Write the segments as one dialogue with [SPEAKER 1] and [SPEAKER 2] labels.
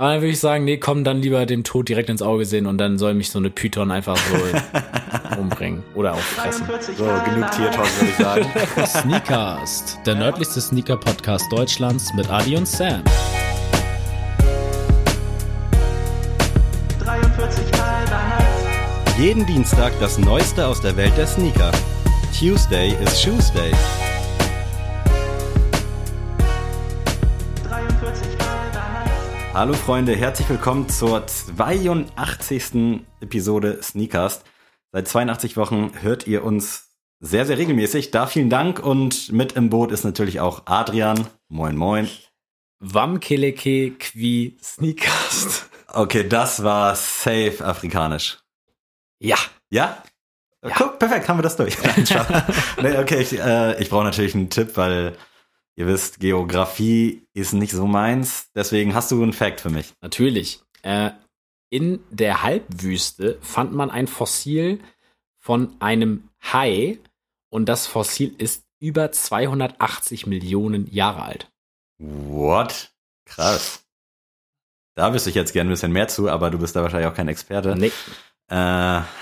[SPEAKER 1] Aber dann würde ich sagen, nee, komm dann lieber dem Tod direkt ins Auge sehen und dann soll mich so eine Python einfach so umbringen oder auffressen.
[SPEAKER 2] So, genug Tiertalk, würde ich sagen.
[SPEAKER 1] Sneakcast, der nördlichste Sneaker-Podcast Deutschlands mit Adi und Sam.
[SPEAKER 3] 43 Mal dein
[SPEAKER 2] Jeden Dienstag das Neueste aus der Welt der Sneaker. Tuesday is Shoes Day. Hallo Freunde, herzlich willkommen zur 82. Episode Sneakers. Seit 82 Wochen hört ihr uns sehr, sehr regelmäßig. Da vielen Dank und mit im Boot ist natürlich auch Adrian. Moin, moin.
[SPEAKER 1] Wamkeleke qui Sneakcast.
[SPEAKER 2] Okay, das war safe afrikanisch.
[SPEAKER 1] Ja.
[SPEAKER 2] Ja?
[SPEAKER 1] Ja.
[SPEAKER 2] Guck, perfekt, haben wir das durch. nee, okay, ich, äh, ich brauche natürlich einen Tipp, weil ihr wisst, Geografie ist nicht so meins. Deswegen hast du einen Fact für mich.
[SPEAKER 1] Natürlich. Äh, in der Halbwüste fand man ein Fossil von einem Hai und das Fossil ist über 280 Millionen Jahre alt.
[SPEAKER 2] What? Krass. Da wüsste ich jetzt gerne ein bisschen mehr zu, aber du bist da wahrscheinlich auch kein Experte.
[SPEAKER 1] Nee.
[SPEAKER 2] Äh,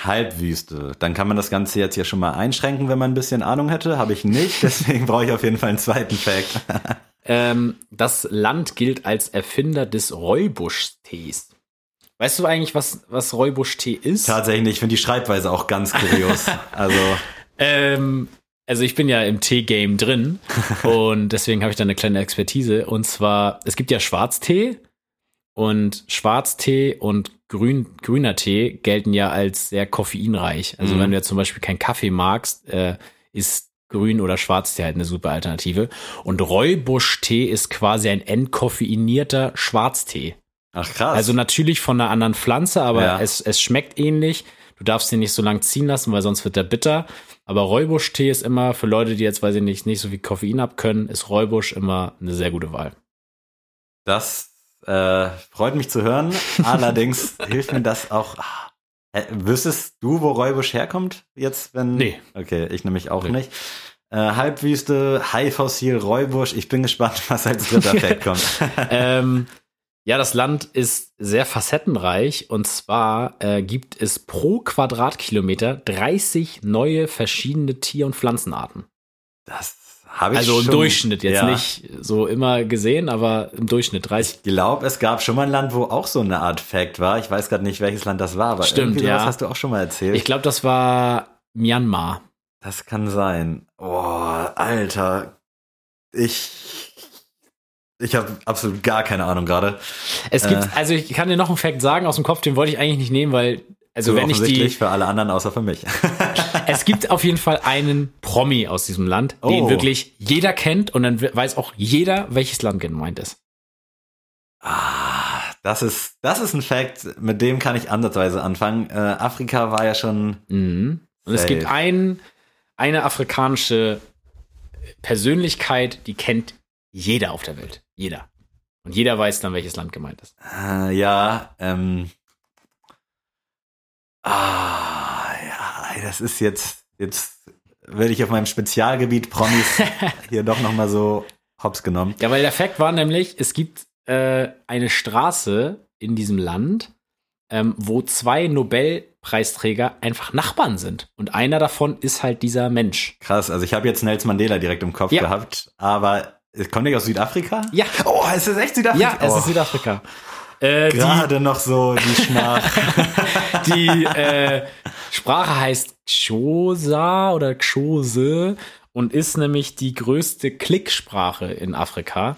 [SPEAKER 2] Halbwüste. Dann kann man das Ganze jetzt hier schon mal einschränken, wenn man ein bisschen Ahnung hätte. Habe ich nicht, deswegen brauche ich auf jeden Fall einen zweiten Fact.
[SPEAKER 1] Ähm, das Land gilt als Erfinder des Räubusch-Tees. Weißt du eigentlich, was, was Räubusch-Tee ist?
[SPEAKER 2] Tatsächlich nicht. Ich finde die Schreibweise auch ganz kurios. Also,
[SPEAKER 1] Ähm, also ich bin ja im Tee-Game drin und deswegen habe ich da eine kleine Expertise. Und zwar, es gibt ja Schwarztee und Schwarztee und Grün, grüner Tee gelten ja als sehr koffeinreich. Also
[SPEAKER 2] Mhm.
[SPEAKER 1] wenn du jetzt zum Beispiel keinen Kaffee magst, äh, ist Grün- oder Schwarztee halt eine super Alternative. Und Räubusch-Tee ist quasi ein entkoffeinierter Schwarztee.
[SPEAKER 2] ach krass.
[SPEAKER 1] Also natürlich von einer anderen Pflanze, aber
[SPEAKER 2] Ja.
[SPEAKER 1] es, es schmeckt ähnlich. Du darfst den nicht so lang ziehen lassen, weil sonst wird der bitter. Aber Räubusch-Tee ist immer für Leute, die jetzt, weiß ich nicht, nicht so viel Koffein abkönnen, ist Räubusch immer eine sehr gute Wahl.
[SPEAKER 2] Das äh, freut mich zu hören. Allerdings hilft mir das auch. Ah, äh, wüsstest du, wo Räubusch herkommt? Jetzt, wenn.
[SPEAKER 1] Nee.
[SPEAKER 2] Okay, ich nämlich auch
[SPEAKER 1] Nee.
[SPEAKER 2] nicht. Äh, Halbwüste, Haifossil, Räubusch. Ich bin gespannt, was als dritter Fact kommt.
[SPEAKER 1] ähm, ja, das Land ist sehr facettenreich und zwar äh, gibt es pro Quadratkilometer 30 neue verschiedene Tier- und Pflanzenarten.
[SPEAKER 2] Das habe ich
[SPEAKER 1] Also im
[SPEAKER 2] schon,
[SPEAKER 1] Durchschnitt, jetzt
[SPEAKER 2] ja.
[SPEAKER 1] nicht so immer gesehen, aber im Durchschnitt 30.
[SPEAKER 2] Ich glaube, es gab schon mal ein Land, wo auch so eine Art Fact war. Ich weiß gerade nicht, welches Land das war, aber
[SPEAKER 1] Stimmt, ja.
[SPEAKER 2] hast du auch schon mal erzählt.
[SPEAKER 1] Ich glaube, das war Myanmar.
[SPEAKER 2] das kann sein. Oh, Alter. Ich. Ich habe absolut gar keine Ahnung gerade.
[SPEAKER 1] Es gibt,
[SPEAKER 2] Äh.
[SPEAKER 1] also ich kann dir noch einen Fact sagen aus dem Kopf, den wollte ich eigentlich nicht nehmen, weil, also
[SPEAKER 2] So
[SPEAKER 1] wenn ich die,
[SPEAKER 2] für alle anderen außer für mich.
[SPEAKER 1] es gibt auf jeden Fall einen Promi aus diesem Land, den
[SPEAKER 2] Oh.
[SPEAKER 1] wirklich jeder kennt und dann weiß auch jeder, welches Land gemeint ist.
[SPEAKER 2] ah, das ist das ist ein Fact, mit dem kann ich ansatzweise anfangen. Äh, Afrika war ja schon
[SPEAKER 1] Mhm. Und es
[SPEAKER 2] Safe.
[SPEAKER 1] gibt ein, eine afrikanische Persönlichkeit, die kennt jeder auf der Welt. Jeder. Und jeder weiß dann, welches Land gemeint ist.
[SPEAKER 2] äh, ja, ähm, ah, ja, das ist jetzt jetzt werde ich auf meinem Spezialgebiet Promis hier doch noch mal so hops genommen.
[SPEAKER 1] Ja, weil der Fakt war nämlich, es gibt äh, eine Straße in diesem Land, ähm, wo zwei Nobelpreisträger einfach Nachbarn sind. Und einer davon ist halt dieser Mensch.
[SPEAKER 2] Krass, also ich habe jetzt Nelson Mandela direkt im Kopf
[SPEAKER 1] Ja.
[SPEAKER 2] gehabt, aber kommt nicht aus Südafrika?
[SPEAKER 1] Ja,
[SPEAKER 2] Oh, es ist echt Südafrika.
[SPEAKER 1] ja, es
[SPEAKER 2] oh,
[SPEAKER 1] ist Südafrika. Äh, die
[SPEAKER 2] Gerade noch so die Schmach.
[SPEAKER 1] die äh, Sprache heißt Xhosa oder Xhose und ist nämlich die größte Klicksprache in Afrika.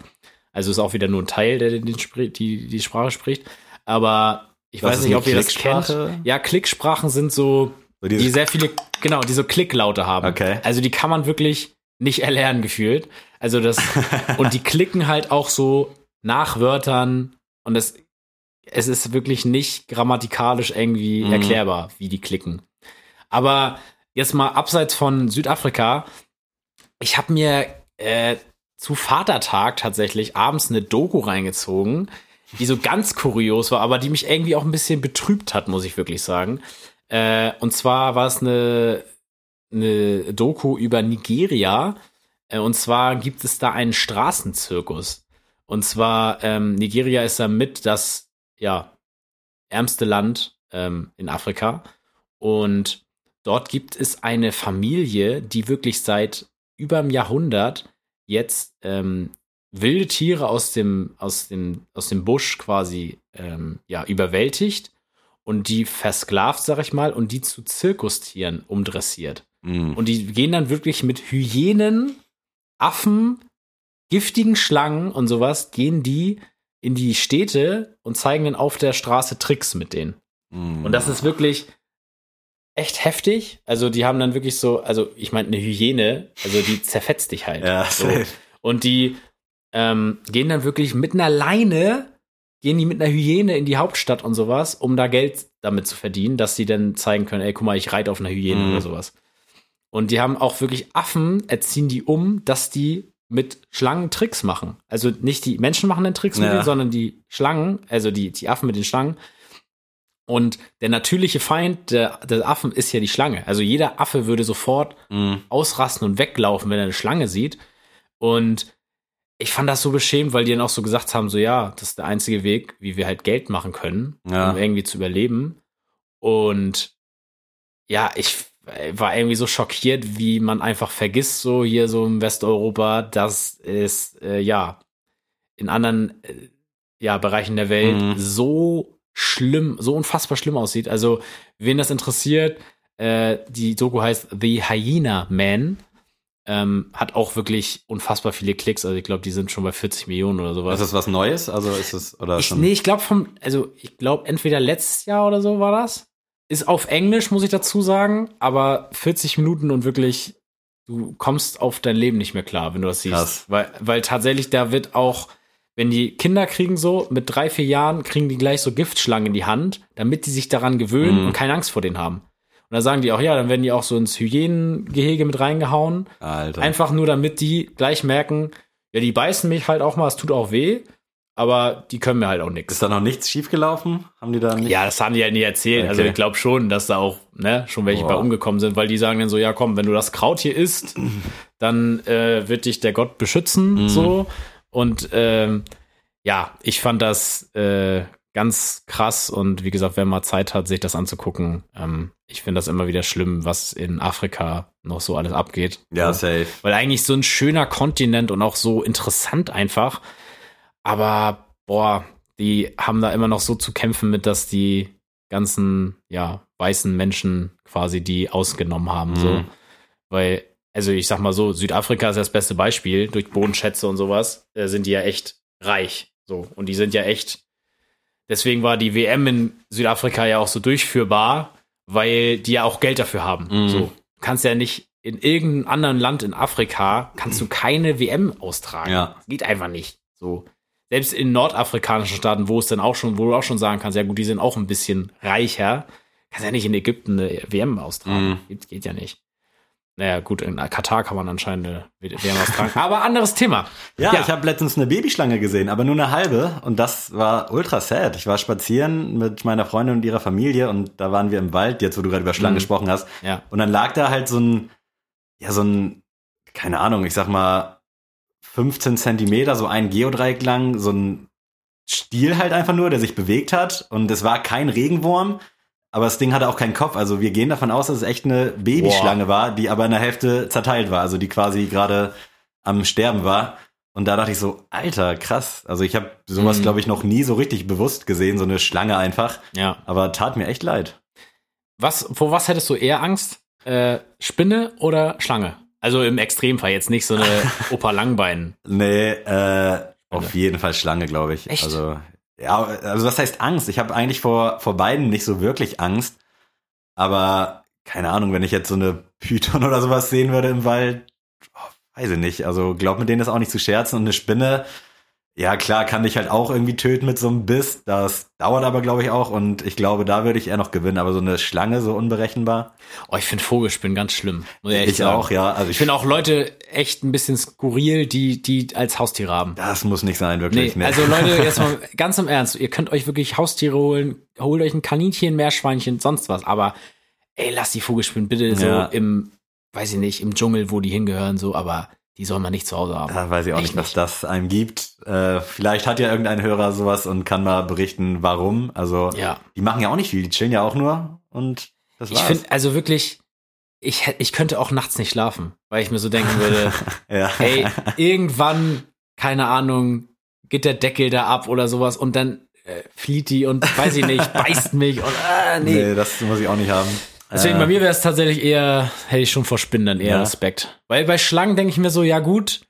[SPEAKER 1] Also ist auch wieder nur ein Teil, der den, spri- die, die Sprache spricht. Aber ich
[SPEAKER 2] Was
[SPEAKER 1] weiß nicht, ob ihr das kennt. Ja, Klicksprachen sind so,
[SPEAKER 2] So
[SPEAKER 1] die sehr viele, genau, die so Klicklaute haben.
[SPEAKER 2] Okay.
[SPEAKER 1] Also die kann man wirklich nicht erlernen gefühlt. Also das, und die klicken halt auch so nach Wörtern und das, es ist wirklich nicht grammatikalisch irgendwie
[SPEAKER 2] Mhm.
[SPEAKER 1] erklärbar, wie die klicken. Aber jetzt mal abseits von Südafrika, ich habe mir äh, zu Vatertag tatsächlich abends eine Doku reingezogen, die so ganz kurios war, aber die mich irgendwie auch ein bisschen betrübt hat, muss ich wirklich sagen. Äh, und zwar war es eine, eine Doku über Nigeria. Äh, und zwar gibt es da einen Straßenzirkus. Und zwar, ähm, Nigeria ist da mit das ja, ärmste Land ähm, in Afrika. Und dort gibt es eine Familie, die wirklich seit über einem Jahrhundert jetzt ähm, wilde Tiere aus dem, aus dem, aus dem Busch quasi ähm, ja, überwältigt und die versklavt, sag ich mal, und die zu Zirkustieren umdressiert.
[SPEAKER 2] Mhm.
[SPEAKER 1] Und die gehen dann wirklich mit Hyänen, Affen, giftigen Schlangen und sowas, gehen die in die Städte und zeigen dann auf der Straße Tricks mit denen.
[SPEAKER 2] Mhm.
[SPEAKER 1] Und das ist wirklich echt heftig. Also die haben dann wirklich so, also ich meine, eine Hyäne, also die zerfetzt dich halt.
[SPEAKER 2] Ja,
[SPEAKER 1] so. Und die ähm, gehen dann wirklich mit einer Leine, gehen die mit einer Hyäne in die Hauptstadt und sowas, um da Geld damit zu verdienen, dass sie dann zeigen können, ey, guck mal, ich reite auf einer Hyäne
[SPEAKER 2] Mhm.
[SPEAKER 1] oder sowas. Und die haben auch wirklich Affen, erziehen die um, dass die mit Schlangen Tricks machen. Also nicht die Menschen machen den Tricks mit
[SPEAKER 2] Ja.
[SPEAKER 1] denen, sondern die Schlangen, also die, die Affen mit den Schlangen. Und der natürliche Feind der, der Affen ist ja die Schlange. Also jeder Affe würde sofort
[SPEAKER 2] Mhm.
[SPEAKER 1] ausrasten und weglaufen, wenn er eine Schlange sieht. Und ich fand das so beschämend, weil die dann auch so gesagt haben, so ja, das ist der einzige Weg, wie wir halt Geld machen können,
[SPEAKER 2] Ja.
[SPEAKER 1] um irgendwie zu überleben. Und ja, ich war irgendwie so schockiert, wie man einfach vergisst, so hier so in Westeuropa, dass es äh, ja in anderen äh, ja, Bereichen der Welt
[SPEAKER 2] Mhm.
[SPEAKER 1] so schlimm, so unfassbar schlimm aussieht. Also, wen das interessiert, äh, die Doku heißt The Hyena Man. Ähm, hat auch wirklich unfassbar viele Klicks. Also ich glaube, die sind schon bei 40 Millionen oder sowas.
[SPEAKER 2] Ist das was Neues? Also ist es oder
[SPEAKER 1] Ich,
[SPEAKER 2] schon?
[SPEAKER 1] nee, ich glaube vom, also ich glaube entweder letztes Jahr oder so war das. Ist auf Englisch, muss ich dazu sagen, aber 40 Minuten und wirklich, du kommst auf dein Leben nicht mehr klar, wenn du das siehst.
[SPEAKER 2] Krass.
[SPEAKER 1] Weil, weil tatsächlich da wird auch, wenn die Kinder kriegen so, mit drei, vier Jahren kriegen die gleich so Giftschlangen in die Hand, damit die sich daran gewöhnen
[SPEAKER 2] Mhm.
[SPEAKER 1] und keine Angst vor denen haben. Und da sagen die auch, ja, dann werden die auch so ins Hyänengehege mit reingehauen.
[SPEAKER 2] Alter.
[SPEAKER 1] Einfach nur, damit die gleich merken, ja, die beißen mich halt auch mal, es tut auch weh, aber die können mir halt auch nichts.
[SPEAKER 2] ist da noch nichts schiefgelaufen? Haben die da nicht?
[SPEAKER 1] Ja, das haben die halt nie erzählt. Also
[SPEAKER 2] Okay.
[SPEAKER 1] ich glaube schon, dass da auch ne, schon welche
[SPEAKER 2] Boah.
[SPEAKER 1] bei umgekommen sind, weil die sagen dann so, ja komm, wenn du das Kraut hier isst, dann äh, wird dich der Gott beschützen,
[SPEAKER 2] Mhm.
[SPEAKER 1] so. Und ähm, ja, ich fand das äh, ganz krass und wie gesagt, wer mal Zeit hat, sich das anzugucken, ähm, ich finde das immer wieder schlimm, was in Afrika noch so alles abgeht.
[SPEAKER 2] Ja, safe.
[SPEAKER 1] Weil eigentlich so ein schöner Kontinent und auch so interessant einfach. Aber boah, die haben da immer noch so zu kämpfen mit, dass die ganzen, ja, weißen Menschen quasi die ausgenommen haben. So.
[SPEAKER 2] Mhm.
[SPEAKER 1] Weil, also ich sag mal so, Südafrika ist das beste Beispiel. Durch Bodenschätze und sowas äh, sind die ja echt reich. So. Und die sind ja echt. Deswegen war die WM in Südafrika ja auch so durchführbar, weil die ja auch Geld dafür haben.
[SPEAKER 2] Mhm.
[SPEAKER 1] So. Du kannst ja nicht in irgendeinem anderen Land in Afrika kannst du keine WM austragen.
[SPEAKER 2] Ja.
[SPEAKER 1] Das geht einfach nicht. So. Selbst in nordafrikanischen Staaten, wo es dann auch schon, wo du auch schon sagen kannst, ja gut, die sind auch ein bisschen reicher, kannst ja nicht in Ägypten eine WM austragen.
[SPEAKER 2] Mhm.
[SPEAKER 1] Geht, geht ja nicht. Naja, gut, in Katar kann man anscheinend eine WM austragen. Aber anderes Thema.
[SPEAKER 2] Ja,
[SPEAKER 1] Ja.
[SPEAKER 2] ich habe letztens eine Babyschlange gesehen, aber nur eine halbe und das war ultra sad. Ich war spazieren mit meiner Freundin und ihrer Familie und da waren wir im Wald, jetzt wo du gerade über Schlangen
[SPEAKER 1] Mhm.
[SPEAKER 2] gesprochen hast.
[SPEAKER 1] Ja.
[SPEAKER 2] Und dann lag da halt so ein, ja, so ein, keine Ahnung, ich sag mal 15 Zentimeter, so ein Geodreieck lang, so ein Stiel halt einfach nur, der sich bewegt hat und es war kein Regenwurm, aber das Ding hatte auch keinen Kopf. Also wir gehen davon aus, dass es echt eine Babyschlange war, die aber in der Hälfte zerteilt war, also die quasi gerade am Sterben war. Und da dachte ich so, Alter, krass. Also ich habe sowas,
[SPEAKER 1] Mhm.
[SPEAKER 2] glaube ich, noch nie so richtig bewusst gesehen, so eine Schlange einfach.
[SPEAKER 1] Ja.
[SPEAKER 2] Aber tat mir echt leid.
[SPEAKER 1] Was, vor was hättest du eher Angst? Äh, Spinne oder Schlange? Also im Extremfall jetzt nicht so eine Opa Langbein.
[SPEAKER 2] Nee, äh, auf jeden Fall Schlange, glaube ich.
[SPEAKER 1] Echt?
[SPEAKER 2] Also, ja, also was heißt Angst? Ich habe eigentlich vor, vor beiden nicht so wirklich Angst. Aber keine Ahnung, wenn ich jetzt so eine Python oder sowas sehen würde im Wald, oh, weiß ich nicht. Also glaub mit denen ist auch nicht zu scherzen. Und eine Spinne, ja klar, kann dich halt auch irgendwie töten mit so einem Biss. Das dauert aber, glaube ich, auch. Und ich glaube, da würde ich eher noch gewinnen. Aber so eine Schlange, so unberechenbar.
[SPEAKER 1] Oh, ich finde Vogelspinnen ganz schlimm.
[SPEAKER 2] Ich
[SPEAKER 1] sagen.
[SPEAKER 2] auch, ja. Also
[SPEAKER 1] Ich
[SPEAKER 2] ich
[SPEAKER 1] finde auch Leute echt ein bisschen skurril, die, die als Haustiere haben.
[SPEAKER 2] das muss nicht sein,
[SPEAKER 1] Nee,
[SPEAKER 2] wirklich. Nee,
[SPEAKER 1] also Leute, jetzt mal ganz im Ernst, ihr könnt euch wirklich Haustiere holen, holt euch ein Kaninchen, Meerschweinchen, sonst was, aber ey, lasst die Vogelspinnen bitte so
[SPEAKER 2] Ja.
[SPEAKER 1] im, weiß ich nicht, im Dschungel, wo die hingehören, so, aber die soll man nicht zu Hause haben.
[SPEAKER 2] Da weiß ich auch
[SPEAKER 1] Echt
[SPEAKER 2] nicht, was das einem gibt. Äh, vielleicht hat ja irgendein Hörer sowas und kann mal berichten, warum. Also,
[SPEAKER 1] Ja.
[SPEAKER 2] die machen ja auch nicht viel, die chillen ja auch nur und das
[SPEAKER 1] Ich
[SPEAKER 2] war's.
[SPEAKER 1] finde, also wirklich, ich, ich könnte auch nachts nicht schlafen, weil ich mir so denken würde,
[SPEAKER 2] ja.
[SPEAKER 1] ey, irgendwann, keine Ahnung, geht der Deckel da ab oder sowas und dann äh, flieht die und weiß ich nicht, beißt mich und äh, nee.
[SPEAKER 2] nee. das muss ich auch nicht haben.
[SPEAKER 1] Deswegen,
[SPEAKER 2] Äh,
[SPEAKER 1] bei mir wäre es tatsächlich eher, hätte ich schon vor Spinnen dann eher
[SPEAKER 2] Ja.
[SPEAKER 1] Respekt. Weil bei Schlangen denke ich mir so, ja gut,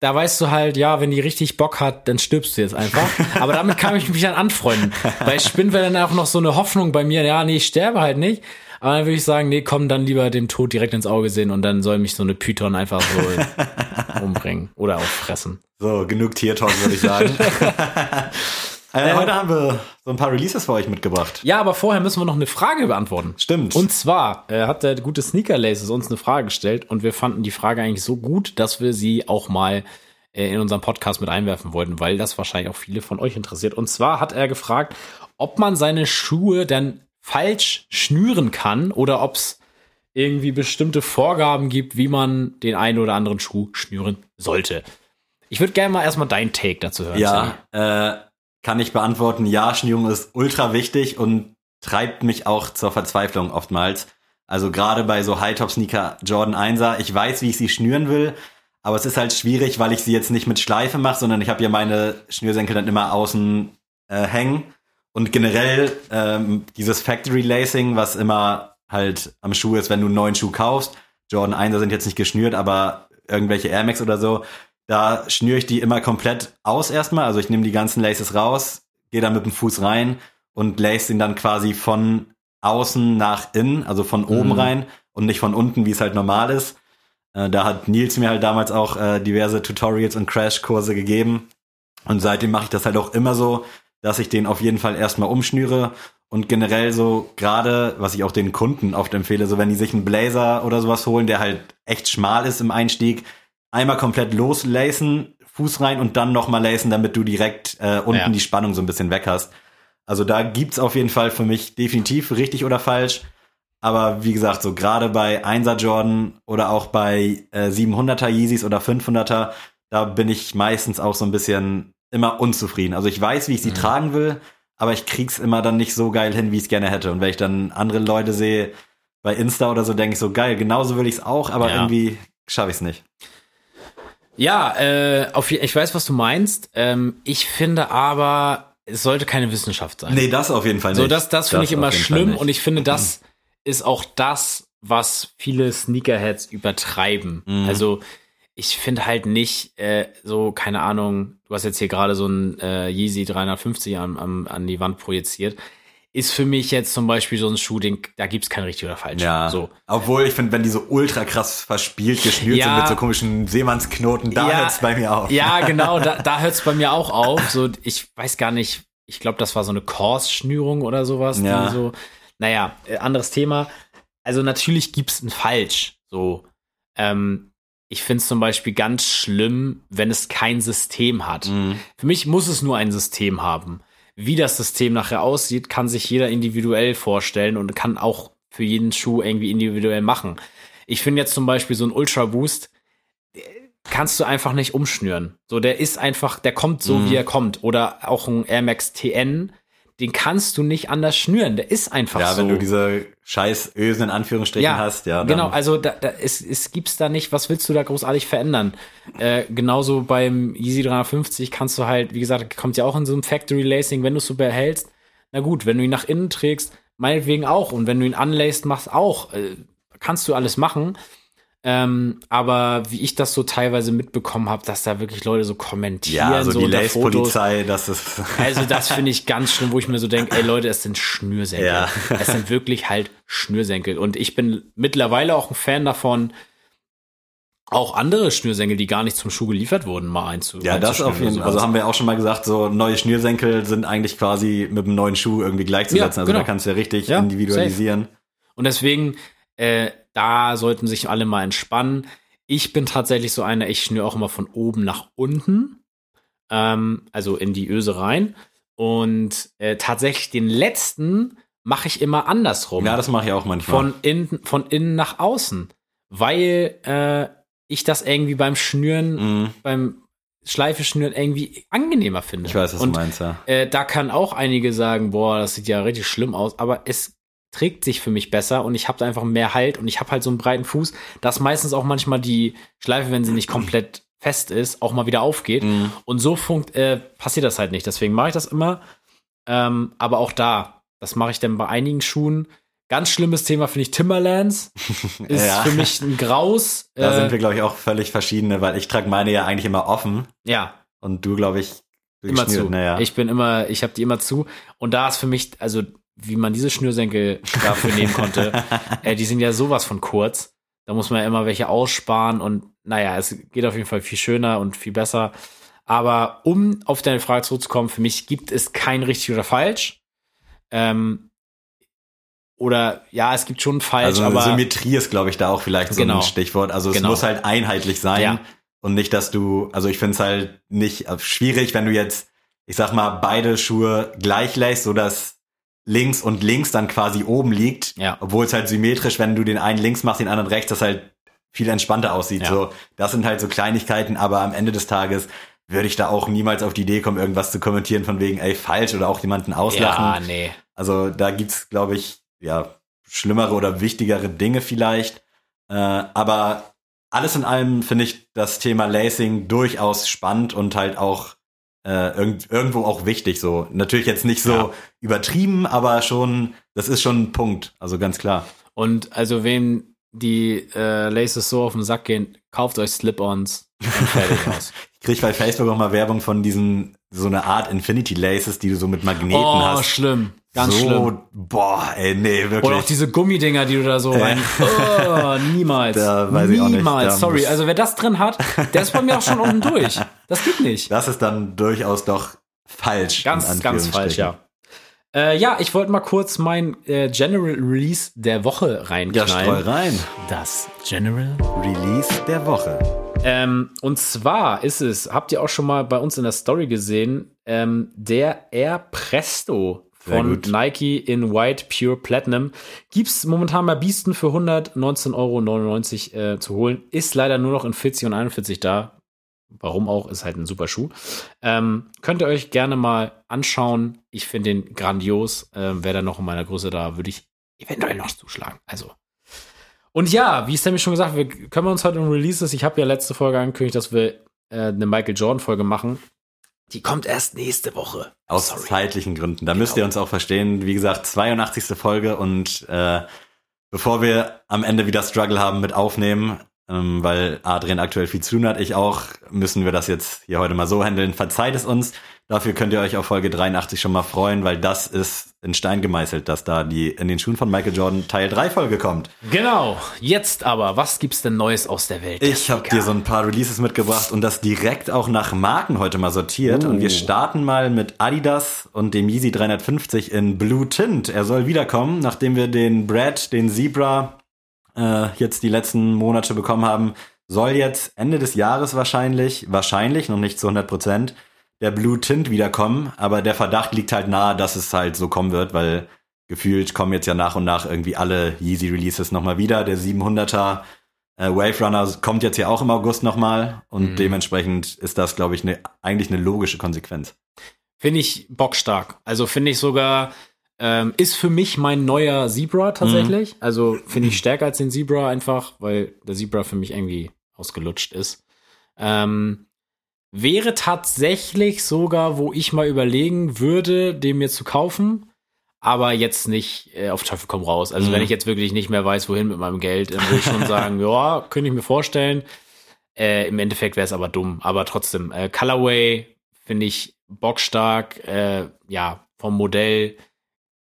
[SPEAKER 1] da weißt du halt, ja, wenn die richtig Bock hat, dann stirbst du jetzt einfach. Aber damit kann ich mich dann anfreunden. Bei Spinnen wäre dann auch noch so eine Hoffnung bei mir, ja, nee, ich sterbe halt nicht. Aber dann würde ich sagen, nee, komm, dann lieber dem Tod direkt ins Auge sehen und dann soll mich so eine Python einfach so umbringen oder auffressen.
[SPEAKER 2] So, genug Tier-Talk, würde ich sagen. äh, heute haben wir so ein paar Releases für euch mitgebracht.
[SPEAKER 1] Ja, aber vorher müssen wir noch eine Frage beantworten.
[SPEAKER 2] Stimmt.
[SPEAKER 1] Und zwar äh, hat der gute Sneaker Laces uns eine Frage gestellt und wir fanden die Frage eigentlich so gut, dass wir sie auch mal äh, in unserem Podcast mit einwerfen wollten, weil das wahrscheinlich auch viele von euch interessiert. Und zwar hat er gefragt, ob man seine Schuhe dann falsch schnüren kann oder ob es irgendwie bestimmte Vorgaben gibt, wie man den einen oder anderen Schuh schnüren sollte. Ich würde gerne mal erstmal deinen Take dazu hören.
[SPEAKER 2] Ja, äh, kann ich beantworten. Ja, Schnürung ist ultra wichtig und treibt mich auch zur Verzweiflung oftmals. Also gerade bei so High-Top-Sneaker Jordan 1er, ich weiß, wie ich sie schnüren will, aber es ist halt schwierig, weil ich sie jetzt nicht mit Schleife mache, sondern ich habe ja meine Schnürsenkel dann immer außen äh, hängen. Und generell ähm, dieses Factory Lacing, was immer halt am Schuh ist, wenn du einen neuen Schuh kaufst. Jordan 1er sind jetzt nicht geschnürt, aber irgendwelche Air Max oder so, da schnüre ich die immer komplett aus erstmal. Also ich nehme die ganzen Laces raus, gehe da mit dem Fuß rein und lace ihn dann quasi von außen nach innen, also von oben
[SPEAKER 1] Mhm.
[SPEAKER 2] rein und nicht von unten, wie es halt normal ist. Äh, da hat Nils mir halt damals auch äh, diverse Tutorials und Crashkurse gegeben. Und seitdem mache ich das halt auch immer so, dass ich den auf jeden Fall erstmal umschnüre und generell so gerade, was ich auch den Kunden oft empfehle, so wenn die sich einen Blazer oder sowas holen, der halt echt schmal ist im Einstieg, einmal komplett loslacen, Fuß rein und dann nochmal lacen, damit du direkt äh, unten
[SPEAKER 1] Ja.
[SPEAKER 2] die Spannung so ein bisschen weg hast. Also da gibt's auf jeden Fall für mich definitiv richtig oder falsch. Aber wie gesagt, so gerade bei 1er Jordan oder auch bei äh, 700er Yeezys oder 500er, da bin ich meistens auch so ein bisschen immer unzufrieden. Also ich weiß, wie ich sie
[SPEAKER 1] Mhm.
[SPEAKER 2] tragen will, aber ich krieg's immer dann nicht so geil hin, wie ich es gerne hätte. Und wenn ich dann andere Leute sehe bei Insta oder so, denke ich so geil, genauso will ich's auch, aber
[SPEAKER 1] Ja.
[SPEAKER 2] irgendwie schaffe ich's nicht.
[SPEAKER 1] Ja, äh, auf, ich weiß, was du meinst. Ähm, ich finde aber, es sollte keine Wissenschaft sein.
[SPEAKER 2] Nee, das auf jeden Fall nicht.
[SPEAKER 1] so, das, das finde ich immer schlimm und ich finde, das ist auch das, was viele Sneakerheads übertreiben.
[SPEAKER 2] Mhm.
[SPEAKER 1] Also, ich finde halt nicht äh, so, keine Ahnung, du hast jetzt hier gerade so ein äh, Yeezy 350 am, am, an die Wand projiziert. Ist für mich jetzt zum Beispiel so ein Shooting, da gibt's kein richtig oder falsch.
[SPEAKER 2] Ja,
[SPEAKER 1] So.
[SPEAKER 2] obwohl ich finde, wenn die so ultra krass verspielt geschnürt
[SPEAKER 1] Ja.
[SPEAKER 2] sind mit so komischen Seemannsknoten, da
[SPEAKER 1] Ja.
[SPEAKER 2] hört's bei mir auf.
[SPEAKER 1] Ja, genau, da, da hört es bei mir auch auf. So, ich weiß gar nicht, ich glaube, das war so eine Kors-Schnürung oder sowas.
[SPEAKER 2] Ja.
[SPEAKER 1] So, naja, äh, anderes Thema. Also natürlich gibt's ein Falsch. So, ähm, ich finde es zum Beispiel ganz schlimm, wenn es kein System hat.
[SPEAKER 2] Mhm.
[SPEAKER 1] Für mich muss es nur ein System haben. Wie das System nachher aussieht, kann sich jeder individuell vorstellen und kann auch für jeden Schuh irgendwie individuell machen. Ich finde jetzt zum Beispiel so ein Ultra Boost, der kannst du einfach nicht umschnüren. So, der ist einfach, der kommt so,
[SPEAKER 2] Mhm.
[SPEAKER 1] wie er kommt. Oder auch ein Air Max TN, den kannst du nicht anders schnüren. Der ist einfach
[SPEAKER 2] Ja,
[SPEAKER 1] so.
[SPEAKER 2] wenn du diese scheiß Ösen in Anführungsstrichen hast, ja.
[SPEAKER 1] Genau, also da, da es, es gibt's da nicht, was willst du da großartig verändern? Äh, genauso beim Yeezy 350 kannst du halt, wie gesagt, kommt ja auch in so einem Factory Lacing, wenn du es so behältst, na gut, wenn du ihn nach innen trägst, meinetwegen auch. Und wenn du ihn anlässt, machst auch. Äh, kannst du alles machen. Ähm, aber wie ich das so teilweise mitbekommen habe, dass da wirklich Leute so kommentieren,
[SPEAKER 2] ja, also
[SPEAKER 1] so
[SPEAKER 2] die. Lace-Polizei, das ist.
[SPEAKER 1] Also das finde ich ganz schlimm, wo ich mir so denke, ey Leute, es sind Schnürsenkel.
[SPEAKER 2] Ja.
[SPEAKER 1] Es sind wirklich halt Schnürsenkel. Und ich bin mittlerweile auch ein Fan davon, auch andere Schnürsenkel, die gar nicht zum Schuh geliefert wurden, mal einzu
[SPEAKER 2] Ja, das auf jeden Fall. Also haben wir auch schon mal gesagt, so neue Schnürsenkel sind eigentlich quasi mit einem neuen Schuh irgendwie gleichzusetzen.
[SPEAKER 1] Ja,
[SPEAKER 2] also
[SPEAKER 1] genau.
[SPEAKER 2] da kannst du ja richtig
[SPEAKER 1] Ja,
[SPEAKER 2] individualisieren.
[SPEAKER 1] Und deswegen, äh, da sollten sich alle mal entspannen. Ich bin tatsächlich so einer, ich schnür auch immer von oben nach unten, ähm, also in die Öse rein. Und äh, tatsächlich den letzten mache ich immer andersrum.
[SPEAKER 2] Ja, das mache ich auch manchmal.
[SPEAKER 1] von innen, von innen nach außen. Weil äh, ich das irgendwie beim Schnüren,
[SPEAKER 2] Mhm.
[SPEAKER 1] beim Schleife schnüren irgendwie angenehmer finde.
[SPEAKER 2] Ich weiß, was
[SPEAKER 1] Und
[SPEAKER 2] du meinst, ja.
[SPEAKER 1] äh, da kann auch einige sagen, boah, das sieht ja richtig schlimm aus, aber es trägt sich für mich besser und ich habe da einfach mehr Halt und ich habe halt so einen breiten Fuß, dass meistens auch manchmal die Schleife, wenn sie nicht komplett fest ist, auch mal wieder aufgeht.
[SPEAKER 2] Mhm.
[SPEAKER 1] Und so funkt, äh, passiert das halt nicht. Deswegen mache ich das immer. Ähm, aber auch da, das mache ich dann bei einigen Schuhen. Ganz schlimmes Thema finde ich Timberlands. Ist
[SPEAKER 2] Ja.
[SPEAKER 1] für mich ein Graus.
[SPEAKER 2] Da
[SPEAKER 1] Äh,
[SPEAKER 2] sind wir, glaube ich, auch völlig verschiedene, weil ich trage meine ja eigentlich immer offen
[SPEAKER 1] ja,
[SPEAKER 2] und du, glaube ich,
[SPEAKER 1] immer zu.
[SPEAKER 2] Naja.
[SPEAKER 1] Ich bin immer, ich habe die immer zu. Und da ist für mich, also wie man diese Schnürsenkel dafür nehmen konnte, äh, die sind ja sowas von kurz. Da muss man ja immer welche aussparen und naja, es geht auf jeden Fall viel schöner und viel besser. Aber um auf deine Frage zurückzukommen, für mich gibt es kein richtig oder falsch. Ähm, oder ja, es gibt schon falsch,
[SPEAKER 2] also
[SPEAKER 1] aber
[SPEAKER 2] Symmetrie ist, glaube ich, da auch vielleicht so
[SPEAKER 1] Genau.
[SPEAKER 2] ein Stichwort. Also es
[SPEAKER 1] Genau.
[SPEAKER 2] muss halt einheitlich sein
[SPEAKER 1] Ja.
[SPEAKER 2] und nicht, dass du, also ich finde es halt nicht äh, schwierig, wenn du jetzt, ich sag mal, beide Schuhe gleich lässt, so dass links und links dann quasi oben liegt,
[SPEAKER 1] Ja.
[SPEAKER 2] obwohl es halt symmetrisch, wenn du den einen links machst, den anderen rechts, das halt viel entspannter aussieht.
[SPEAKER 1] Ja.
[SPEAKER 2] So, das sind halt so Kleinigkeiten, aber am Ende des Tages würde ich da auch niemals auf die Idee kommen, irgendwas zu kommentieren von wegen, ey, falsch oder auch jemanden auslachen.
[SPEAKER 1] ja, nee.
[SPEAKER 2] Also da gibt's, glaube ich, ja, schlimmere oder wichtigere Dinge vielleicht. Äh, aber alles in allem finde ich das Thema Lacing durchaus spannend und halt auch äh, irgend, irgendwo auch wichtig. So natürlich jetzt nicht so
[SPEAKER 1] Ja.
[SPEAKER 2] übertrieben, aber schon, das ist schon ein Punkt. Also ganz klar.
[SPEAKER 1] Und also wem die äh, Laces so auf den Sack gehen, kauft euch Slip-ons und fertig aus.
[SPEAKER 2] Ich krieg bei Facebook auch mal Werbung von diesen so eine Art Infinity Laces, die du so mit Magneten
[SPEAKER 1] oh,
[SPEAKER 2] hast.
[SPEAKER 1] schlimm. Ganz
[SPEAKER 2] so,
[SPEAKER 1] schlimm.
[SPEAKER 2] Boah, ey, nee, wirklich.
[SPEAKER 1] Oder auch diese Gummidinger, die du da so rein. Oh, niemals.
[SPEAKER 2] Da weiß ich auch nicht.
[SPEAKER 1] Niemals. Sorry. Also wer das drin hat, der ist bei mir auch schon unten durch. Das geht nicht.
[SPEAKER 2] das ist dann durchaus doch falsch.
[SPEAKER 1] Ganz, ganz falsch, ja. Äh, ja, ich wollte mal kurz mein äh, General Release der Woche
[SPEAKER 2] Ja,
[SPEAKER 1] reinknallen.
[SPEAKER 2] streu rein.
[SPEAKER 1] das General
[SPEAKER 2] Release der Woche.
[SPEAKER 1] Ähm, und zwar ist es, habt ihr auch schon mal bei uns in der Story gesehen, ähm, der Air Presto von. Nike in White Pure Platinum. Gibt's momentan bei Biesten für 119,99 Euro äh, zu holen. Ist leider nur noch in 40 und 41 da. Warum auch, ist halt ein super Schuh. Ähm, könnt ihr euch gerne mal anschauen. Ich finde den grandios. Ähm, Wäre da noch in meiner Größe da, würde ich eventuell noch zuschlagen. Also. Und ja, wie es nämlich schon gesagt, wir können wir uns heute um Releases. Ich habe ja letzte Folge angekündigt, dass wir äh, eine Michael Jordan Folge machen. Die kommt erst nächste Woche.
[SPEAKER 2] Aus
[SPEAKER 1] Sorry.
[SPEAKER 2] zeitlichen Gründen. Da
[SPEAKER 1] Genau.
[SPEAKER 2] müsst ihr uns auch verstehen. Wie gesagt, 82. Folge und äh, bevor wir am Ende wieder Struggle haben mit Aufnehmen, ähm, weil Adrian aktuell viel zu tun hat, ich auch, müssen wir das jetzt hier heute mal so handeln. Verzeiht es uns. Dafür könnt ihr euch auf Folge 83 schon mal freuen, weil das ist in Stein gemeißelt, dass da die in den Schuhen von Michael Jordan Teil 3 Folge kommt.
[SPEAKER 1] Genau. Jetzt aber, was gibt's denn Neues aus der Welt?
[SPEAKER 2] Ich habe dir so ein paar Releases mitgebracht und das direkt auch nach Marken heute mal sortiert. Und wir
[SPEAKER 1] Uh.
[SPEAKER 2] starten mal mit Adidas und dem Yeezy 350 in Blue Tint. Er soll wiederkommen, nachdem wir den Brad, den Zebra äh, jetzt die letzten Monate bekommen haben. Soll jetzt Ende des Jahres wahrscheinlich, wahrscheinlich, noch nicht zu 100 Prozent, der Blue Tint wiederkommen. Aber der Verdacht liegt halt nahe, dass es halt so kommen wird, weil gefühlt kommen jetzt ja nach und nach irgendwie alle Yeezy Releases nochmal wieder. Der 700er äh, Wave Runner kommt jetzt ja auch im August nochmal und
[SPEAKER 1] Mhm.
[SPEAKER 2] dementsprechend ist das, glaube ich, ne, eigentlich eine logische Konsequenz.
[SPEAKER 1] Finde ich bockstark. Also finde ich sogar, ähm, ist für mich mein neuer Zebra tatsächlich. Also finde ich stärker als den Zebra einfach, weil der Zebra für mich irgendwie ausgelutscht ist. Ähm, wäre tatsächlich sogar, wo ich mal überlegen würde, den mir zu kaufen, aber jetzt nicht äh, auf Teufel komm raus. Also
[SPEAKER 2] Mhm.
[SPEAKER 1] wenn ich jetzt wirklich nicht mehr weiß, wohin mit meinem Geld, dann würde ich schon sagen, ja, könnte ich mir vorstellen. Äh, Im Endeffekt wäre es aber dumm. Aber trotzdem, äh, Colorway finde ich bockstark. Äh, ja, vom Modell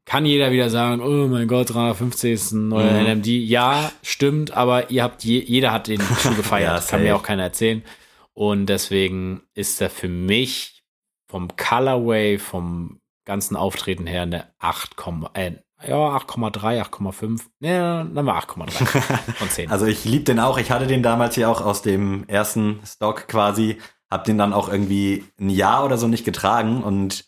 [SPEAKER 1] kann jeder wieder sagen, oh mein Gott, 350 ist ein neuer
[SPEAKER 2] Mhm.
[SPEAKER 1] NMD. Ja, stimmt, aber ihr habt je, jeder hat den Schuh gefeiert.
[SPEAKER 2] Ja,
[SPEAKER 1] das kann mir auch keiner erzählen. Und deswegen ist er für mich vom Colorway, vom ganzen Auftreten her eine 8, äh, ja, 8,3, 8,5. Ja, dann war 8,3 von 10.
[SPEAKER 2] Also ich lieb den auch. Ich hatte den damals hier auch aus dem ersten Stock quasi. Hab den dann auch irgendwie ein Jahr oder so nicht getragen und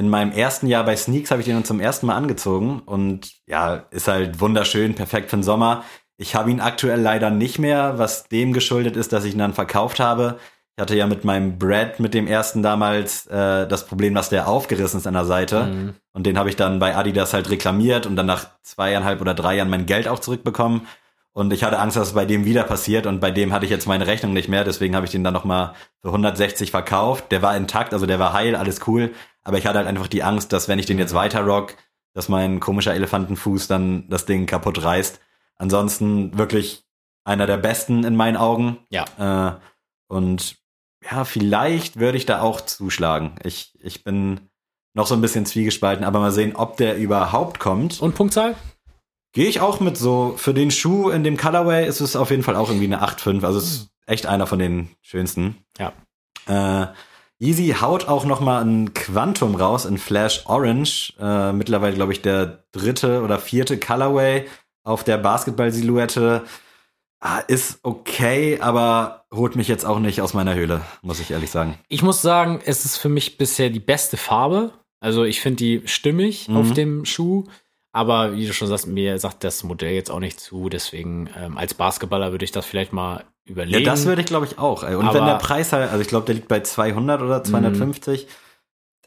[SPEAKER 2] in meinem ersten Jahr bei Sneaks habe ich den dann zum ersten Mal angezogen und ja, ist halt wunderschön, perfekt für den Sommer. Ich habe ihn aktuell leider nicht mehr, was dem geschuldet ist, dass ich ihn dann verkauft habe. Ich hatte ja mit meinem Brad, mit dem ersten damals, äh, das Problem, dass der aufgerissen ist an der Seite.
[SPEAKER 1] Mhm.
[SPEAKER 2] Und den habe ich dann bei Adidas halt reklamiert und dann nach zweieinhalb oder drei Jahren mein Geld auch zurückbekommen. Und ich hatte Angst, dass es bei dem wieder passiert und bei dem hatte ich jetzt meine Rechnung nicht mehr, deswegen habe ich den dann nochmal für 160 verkauft. Der war intakt, also der war heil, alles cool. Aber ich hatte halt einfach die Angst, dass wenn ich den jetzt weiter rock, dass mein komischer Elefantenfuß dann das Ding kaputt reißt. Ansonsten wirklich einer der besten in meinen Augen.
[SPEAKER 1] Ja.
[SPEAKER 2] Äh, und ja, vielleicht würde ich da auch zuschlagen. Ich, ich bin noch so ein bisschen zwiegespalten, aber mal sehen, ob der überhaupt kommt.
[SPEAKER 1] Und Punktzahl?
[SPEAKER 2] Gehe ich auch mit so, für den Schuh in dem Colorway ist es auf jeden Fall auch irgendwie eine 8,5. Also es ist echt einer von den schönsten.
[SPEAKER 1] Ja.
[SPEAKER 2] Äh, Yeezy haut auch noch mal ein Quantum raus in Flash Orange. Äh, mittlerweile, glaube ich, der dritte oder vierte Colorway auf der Basketball-Silhouette. Ah, ist okay, aber holt mich jetzt auch nicht aus meiner Höhle, muss ich ehrlich sagen.
[SPEAKER 1] Ich muss sagen, es ist für mich bisher die beste Farbe. Also ich finde die stimmig
[SPEAKER 2] Mhm.
[SPEAKER 1] auf dem Schuh. Aber wie du schon sagst, mir sagt das Modell jetzt auch nicht zu. Deswegen ähm, als Basketballer würde ich das vielleicht mal überlegen.
[SPEAKER 2] Ja, das würde ich, glaube ich, auch. Und
[SPEAKER 1] Aber-
[SPEAKER 2] wenn der Preis halt, also ich glaube, der liegt bei 200 oder 250.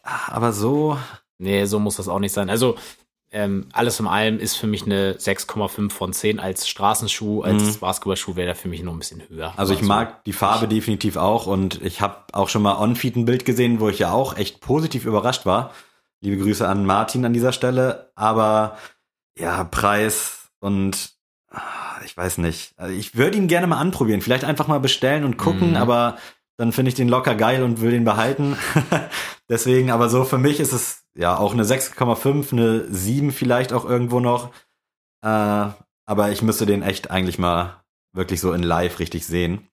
[SPEAKER 2] Ah, Aber so,
[SPEAKER 1] Nee, so muss das auch nicht sein. Also ähm, alles in allem ist für mich eine 6,5 von 10 als Straßenschuh. Als Basketballschuh wäre der für mich noch ein bisschen höher.
[SPEAKER 2] Mhm. Also ich
[SPEAKER 1] Aber
[SPEAKER 2] mag die Farbe definitiv auch und ich habe auch schon mal on-feed ein Bild gesehen, wo ich ja auch echt positiv überrascht war. Liebe Grüße an Martin an dieser Stelle. Aber ja, Preis und ah, ich weiß nicht. Also ich würde ihn gerne mal anprobieren. Vielleicht einfach mal bestellen und gucken,
[SPEAKER 1] Mhm.
[SPEAKER 2] aber dann finde ich den locker geil und will den behalten. Deswegen, aber so für mich ist es ja auch eine 6,5, eine 7 vielleicht auch irgendwo noch. Äh, aber ich müsste den echt eigentlich mal wirklich so in live richtig sehen.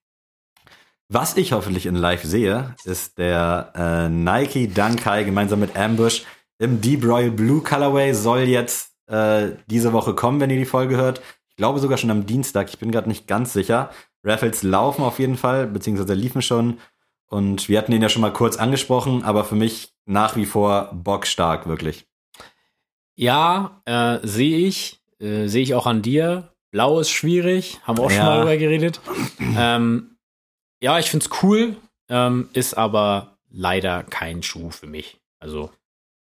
[SPEAKER 2] Was ich hoffentlich in live sehe, ist der äh, Nike Dunk High gemeinsam mit Ambush im Deep Royal Blue Colorway soll jetzt äh, diese Woche kommen, wenn ihr die Folge hört. Ich glaube sogar schon am Dienstag. Ich bin gerade nicht ganz sicher. Raffles laufen auf jeden Fall, beziehungsweise liefen schon. Und wir hatten ihn ja schon mal kurz angesprochen, aber für mich nach wie vor bockstark, wirklich.
[SPEAKER 1] Ja, äh, sehe ich. Äh, sehe ich auch an dir. Blau ist schwierig. Haben wir auch schon
[SPEAKER 2] Ja.
[SPEAKER 1] mal drüber geredet. ähm, ja, ich find's cool. Ähm, ist aber leider kein Schuh für mich. Also,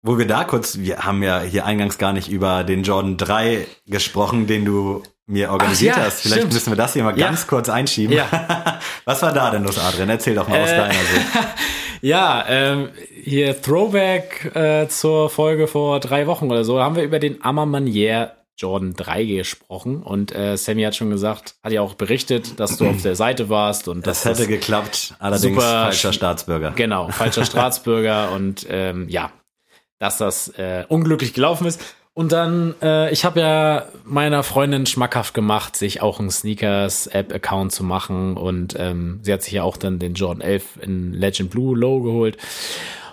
[SPEAKER 2] Wo wir da kurz, wir haben ja hier eingangs gar nicht über den Jordan 3 gesprochen, den du mir organisiert
[SPEAKER 1] ja,
[SPEAKER 2] hast. Vielleicht
[SPEAKER 1] stimmt.
[SPEAKER 2] müssen wir das hier mal
[SPEAKER 1] Ja.
[SPEAKER 2] ganz kurz einschieben.
[SPEAKER 1] Ja.
[SPEAKER 2] Was war da denn los, Adrian? Erzähl doch mal aus
[SPEAKER 1] Äh,
[SPEAKER 2] deiner Sicht.
[SPEAKER 1] ja, ähm, hier Throwback äh, zur Folge vor drei Wochen oder so, haben wir über den Ammermanier Jordan 3 gesprochen und äh, Sammy hat schon gesagt, hat ja auch berichtet, dass du auf der Seite warst und
[SPEAKER 2] Das
[SPEAKER 1] dass
[SPEAKER 2] hätte geklappt, allerdings falscher
[SPEAKER 1] sch-
[SPEAKER 2] Staatsbürger.
[SPEAKER 1] Genau, falscher Staatsbürger und ähm, ja, dass das äh, unglücklich gelaufen ist. Und dann, äh, ich habe ja meiner Freundin schmackhaft gemacht, sich auch einen Sneakers-App-Account zu machen. Und ähm, sie hat sich ja auch dann den Jordan 11 in Legend Blue Low geholt.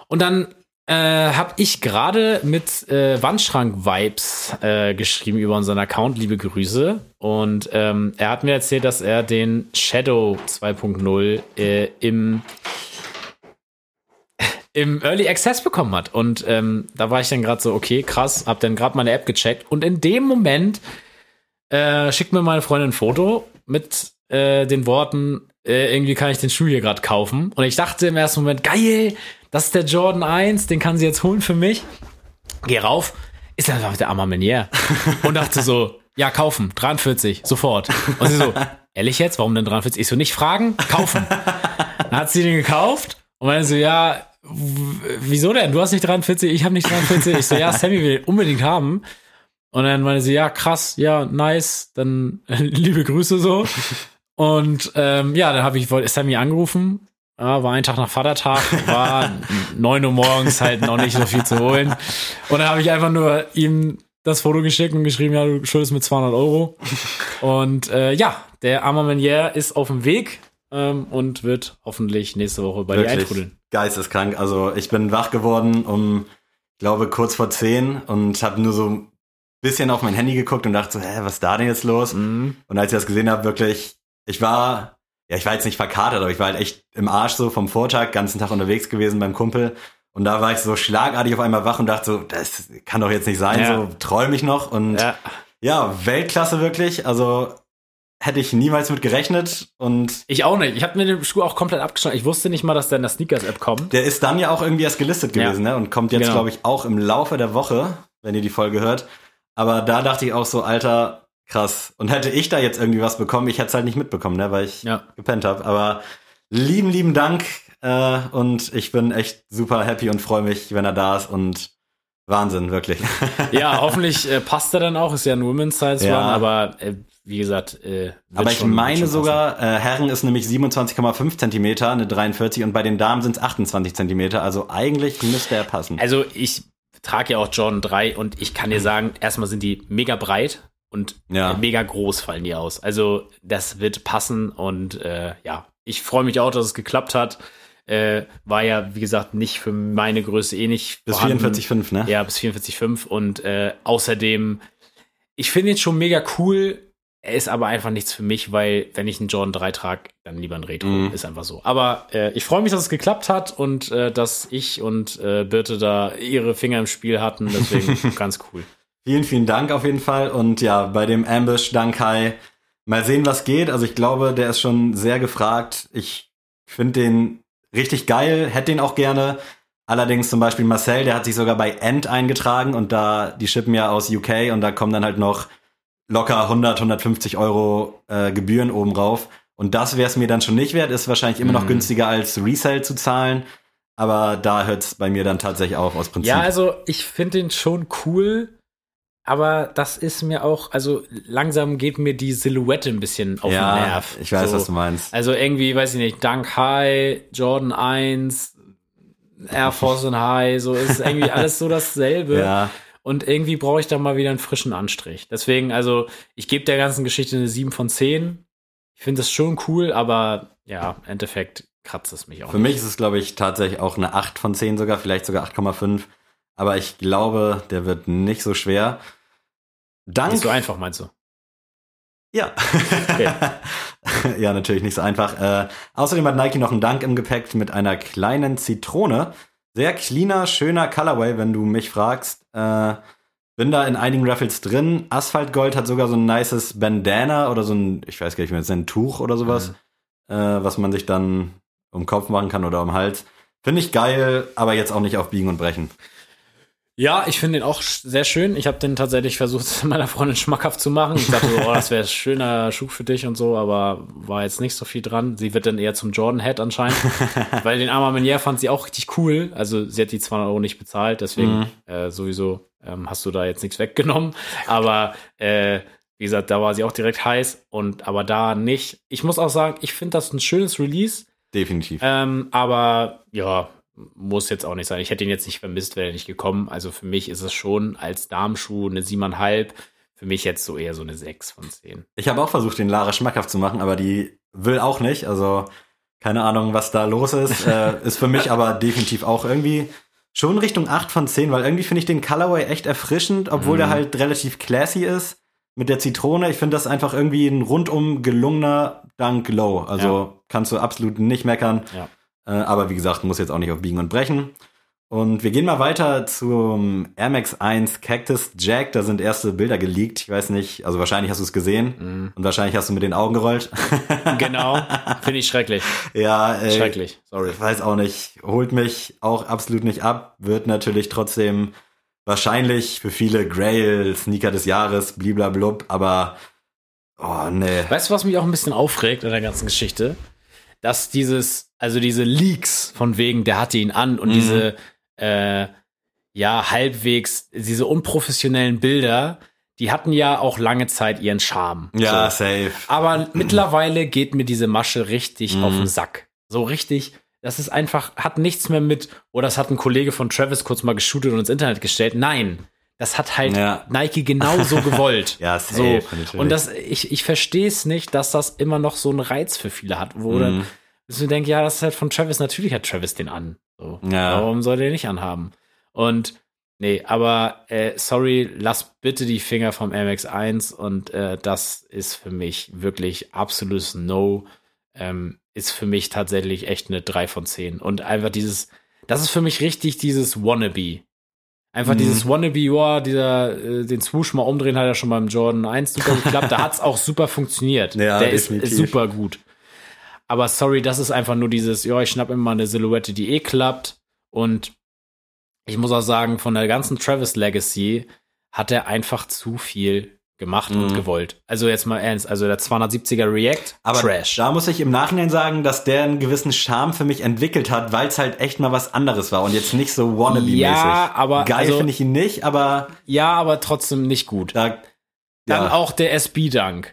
[SPEAKER 1] Und dann äh, habe ich gerade mit äh, Wandschrank-Vibes äh, geschrieben über unseren Account. Liebe Grüße. Und ähm, er hat mir erzählt, dass er den Shadow 2.0 äh, im im Early Access bekommen hat. Und ähm, da war ich dann gerade so, okay, krass, hab dann gerade meine App gecheckt. Und in dem Moment äh, schickt mir meine Freundin ein Foto mit äh, den Worten, äh, irgendwie kann ich den Schuh hier gerade kaufen. Und ich dachte im ersten Moment, geil, das ist der Jordan 1, den kann sie jetzt holen für mich. Geh rauf, ist einfach der Armer Menier. Und dachte so, ja, kaufen, 43, sofort. Und sie so, ehrlich jetzt, warum denn 43? Ich so, nicht fragen, kaufen. Dann hat sie den gekauft und meinte so, ja, wieso denn? Du hast nicht 43, ich habe nicht 43. Ich so, ja, Sammy will unbedingt haben. Und dann meinte sie, ja, krass, ja, nice, dann liebe Grüße so. Und ähm, ja, dann habe ich Sammy angerufen. Ja, war ein Tag nach Vatertag, war 9 Uhr morgens halt noch nicht so viel zu holen. Und dann habe ich einfach nur ihm das Foto geschickt und geschrieben, ja, du schuldest mir 200 Euro. Und äh, ja, der Armer Menier ist auf dem Weg ähm, und wird hoffentlich nächste Woche bei dir
[SPEAKER 2] Wirklich
[SPEAKER 1] eintrudeln.
[SPEAKER 2] geisteskrank. Also ich bin wach geworden um, ich glaube, kurz vor zehn und habe nur so ein bisschen auf mein Handy geguckt und dachte so, hä, was ist da denn jetzt los?
[SPEAKER 1] Mhm.
[SPEAKER 2] Und als ich das gesehen habe, wirklich, ich war, ja, ich war jetzt nicht verkatert, aber ich war halt echt im Arsch so vom Vortag, ganzen Tag unterwegs gewesen beim Kumpel. Und da war ich so schlagartig auf einmal wach und dachte so, das kann doch jetzt nicht sein,
[SPEAKER 1] Ja.
[SPEAKER 2] so träume ich noch. Und ja.
[SPEAKER 1] Ja,
[SPEAKER 2] Weltklasse wirklich. Also hätte ich niemals mit gerechnet und
[SPEAKER 1] Ich auch nicht. Ich habe mir den Schuh auch komplett abgeschnitten. Ich wusste nicht mal, dass der in der Sneakers-App kommt.
[SPEAKER 2] der ist dann ja auch irgendwie erst gelistet
[SPEAKER 1] Ja.
[SPEAKER 2] gewesen, ne? Und kommt jetzt,
[SPEAKER 1] Genau.
[SPEAKER 2] glaube ich, auch im Laufe der Woche, wenn ihr die Folge hört. Aber da dachte ich auch so, Alter, krass. Und hätte ich da jetzt irgendwie was bekommen, ich hätte es halt nicht mitbekommen, ne? Weil ich
[SPEAKER 1] Ja.
[SPEAKER 2] gepennt habe. Aber lieben, lieben Dank. Äh, und ich bin echt super happy und freue mich, wenn er da ist. Und Wahnsinn, wirklich.
[SPEAKER 1] Ja, hoffentlich äh, passt er dann auch. Ist ja ein Women's Size
[SPEAKER 2] Ja.
[SPEAKER 1] Run, aber äh, wie gesagt, äh,
[SPEAKER 2] Aber ich
[SPEAKER 1] schon-
[SPEAKER 2] meine sogar, äh, Herren ist nämlich 27,5 Zentimeter, eine 43 und bei den Damen sind es 28 Zentimeter. Also eigentlich müsste er passen.
[SPEAKER 1] Also ich trage ja auch Jordan 3 und ich kann dir sagen, erstmal sind die mega breit und
[SPEAKER 2] Ja.
[SPEAKER 1] äh, mega groß fallen die aus. Also das wird passen und äh, ja, ich freue mich auch, dass es geklappt hat. Äh, war ja, wie gesagt, nicht für meine Größe eh nicht
[SPEAKER 2] Bis
[SPEAKER 1] vorhanden.
[SPEAKER 2] 44,5, ne?
[SPEAKER 1] Ja, bis 44,5 und äh, außerdem, ich finde ihn schon mega cool. Er ist aber einfach nichts für mich, weil wenn ich einen Jordan 3 trage, dann lieber ein Retro.
[SPEAKER 2] Mhm.
[SPEAKER 1] Ist einfach so. Aber äh, ich freue mich, dass es geklappt hat und äh, dass ich und äh, Birte da ihre Finger im Spiel hatten. Deswegen ganz cool.
[SPEAKER 2] Vielen, vielen Dank auf jeden Fall. Und ja, bei dem Ambush, dank Kai. Mal sehen, was geht. Also ich glaube, der ist schon sehr gefragt. Ich finde den richtig geil, hätte den auch gerne. Allerdings zum Beispiel Marcel, der hat sich sogar bei End eingetragen und da, die shippen ja aus UK und da kommen dann halt noch locker 100, 150 Euro äh, Gebühren oben rauf. Und das wäre es mir dann schon nicht wert, ist wahrscheinlich immer noch
[SPEAKER 1] Mhm.
[SPEAKER 2] günstiger als Resale zu zahlen. Aber da hört es bei mir dann tatsächlich auf aus Prinzip.
[SPEAKER 1] Ja, also ich finde den schon cool. Aber das ist mir auch, also langsam geht mir die Silhouette ein bisschen auf den Nerv.
[SPEAKER 2] ich weiß,
[SPEAKER 1] so.
[SPEAKER 2] was du meinst.
[SPEAKER 1] Also irgendwie, weiß ich nicht, Dunk High, Jordan 1, Air Force und High, so ist irgendwie alles so dasselbe.
[SPEAKER 2] Ja,
[SPEAKER 1] Und irgendwie brauche ich da mal wieder einen frischen Anstrich. Deswegen, also, ich gebe der ganzen Geschichte eine 7 von 10. Ich finde das schon cool, aber ja, im Endeffekt kratzt es mich auch
[SPEAKER 2] Für mich ist es, glaube ich, tatsächlich auch eine 8 von 10 sogar, vielleicht sogar 8,5. Aber ich glaube, der wird nicht so schwer. Dank.
[SPEAKER 1] Nicht so einfach, meinst du?
[SPEAKER 2] Ja.
[SPEAKER 1] Okay.
[SPEAKER 2] ja, natürlich nicht so einfach. Äh, außerdem hat Nike noch einen Dank im Gepäck mit einer kleinen Zitrone. Sehr cleaner, schöner Colorway, wenn du mich fragst. Äh, bin da in einigen Raffles drin. Asphaltgold hat sogar so ein nices Bandana oder so ein, ich weiß gar nicht mehr, ist ein Tuch oder sowas, äh, was man sich dann um den Kopf machen kann oder um den Hals. Finde ich geil, aber jetzt auch nicht auf Biegen und Brechen.
[SPEAKER 1] Ja, ich finde den auch sehr schön. Ich habe den tatsächlich versucht, meiner Freundin schmackhaft zu machen. Ich dachte so, oh, das wäre ein schöner Schuh für dich und so, aber war jetzt nicht so viel dran. Sie wird dann eher zum Jordan-Head anscheinend. weil den Arma Menier fand sie auch richtig cool. Also sie hat die 200 Euro nicht bezahlt, deswegen
[SPEAKER 2] Mhm.
[SPEAKER 1] äh, sowieso ähm, hast du da jetzt nichts weggenommen. Aber äh, wie gesagt, da war sie auch direkt heiß und aber da nicht. Ich muss auch sagen, ich finde das ein schönes Release.
[SPEAKER 2] Definitiv.
[SPEAKER 1] Ähm, aber ja, muss jetzt auch nicht sein. Ich hätte ihn jetzt nicht vermisst, wäre er nicht gekommen. Also für mich ist es schon als Damenschuh eine siebeneinhalb. Für mich jetzt so eher so eine sechs von zehn.
[SPEAKER 2] Ich habe auch versucht, den Lara schmackhaft zu machen, aber die will auch nicht. Also keine Ahnung, was da los ist. äh, ist für mich aber definitiv auch irgendwie schon Richtung 8 von 10, weil irgendwie finde ich den Colorway echt erfrischend, obwohl
[SPEAKER 1] Mhm.
[SPEAKER 2] der halt relativ classy ist. Mit der Zitrone, ich finde das einfach irgendwie ein rundum gelungener Dunk Low. Also kannst du absolut nicht meckern.
[SPEAKER 1] Ja.
[SPEAKER 2] Äh, aber wie gesagt, muss jetzt auch nicht auf Biegen und Brechen. Und wir gehen mal weiter zum Air Max 1 Cactus Jack. Da sind erste Bilder geleakt. Ich weiß nicht, also wahrscheinlich hast du es gesehen
[SPEAKER 1] Mhm.
[SPEAKER 2] und wahrscheinlich hast du mit den Augen gerollt.
[SPEAKER 1] Genau, finde ich schrecklich.
[SPEAKER 2] ja, äh,
[SPEAKER 1] Schrecklich, sorry.
[SPEAKER 2] ich weiß auch nicht. Holt mich auch absolut nicht ab. Wird natürlich trotzdem wahrscheinlich für viele Grail Sneaker des Jahres, bliblablub, aber oh nee.
[SPEAKER 1] Weißt du, was mich auch ein bisschen aufregt an der ganzen Geschichte? Dass dieses, also diese Leaks von wegen, der hatte ihn an und
[SPEAKER 2] Mhm.
[SPEAKER 1] diese, äh, ja, halbwegs, diese unprofessionellen Bilder, die hatten ja auch lange Zeit ihren Charme.
[SPEAKER 2] Ja,
[SPEAKER 1] So.
[SPEAKER 2] safe.
[SPEAKER 1] Aber mittlerweile geht mir diese Masche richtig
[SPEAKER 2] Mhm.
[SPEAKER 1] auf den Sack. So richtig. Das ist einfach, hat nichts mehr mit, oder das hat ein Kollege von Travis kurz mal geshootet und ins Internet gestellt. Nein. Das hat halt
[SPEAKER 2] Ja.
[SPEAKER 1] Nike genauso gewollt.
[SPEAKER 2] Ja, safe,
[SPEAKER 1] so. Und das, ich, ich verstehe es nicht, dass das immer noch so einen Reiz für viele hat, wo dann,
[SPEAKER 2] Mhm.
[SPEAKER 1] dass du denkst, ja, das ist halt von Travis, natürlich hat Travis den an. So.
[SPEAKER 2] Ja.
[SPEAKER 1] Warum soll der nicht anhaben? Und nee, aber äh, sorry, lass bitte die Finger vom MX1 und äh, das ist für mich wirklich absolutes No. Ähm, ist für mich tatsächlich echt eine 3 von 10. Und einfach dieses, das ist für mich richtig dieses Wannabe. Einfach dieses Wannabe Your, dieser, äh, den Swoosh mal umdrehen, hat ja schon beim Jordan 1 super geklappt. da hat's auch super funktioniert.
[SPEAKER 2] Ja,
[SPEAKER 1] Der ist, ist super gut. Aber sorry, das ist einfach nur dieses, ja, ich schnapp immer eine Silhouette, die eh klappt. Und ich muss auch sagen, von der ganzen Travis Legacy hat er einfach zu viel gemacht und
[SPEAKER 2] Mhm.
[SPEAKER 1] gewollt. Also jetzt mal ernst, also der 270er React,
[SPEAKER 2] Aber
[SPEAKER 1] Trash.
[SPEAKER 2] da muss ich im Nachhinein sagen, dass der einen gewissen Charme für mich entwickelt hat, weil es halt echt mal was anderes war und jetzt nicht so wannabe-mäßig.
[SPEAKER 1] Ja, aber
[SPEAKER 2] Geil
[SPEAKER 1] also-
[SPEAKER 2] finde ich ihn nicht, aber
[SPEAKER 1] Ja, aber trotzdem nicht gut.
[SPEAKER 2] da.
[SPEAKER 1] Dann
[SPEAKER 2] ja.
[SPEAKER 1] auch der SB-Dank.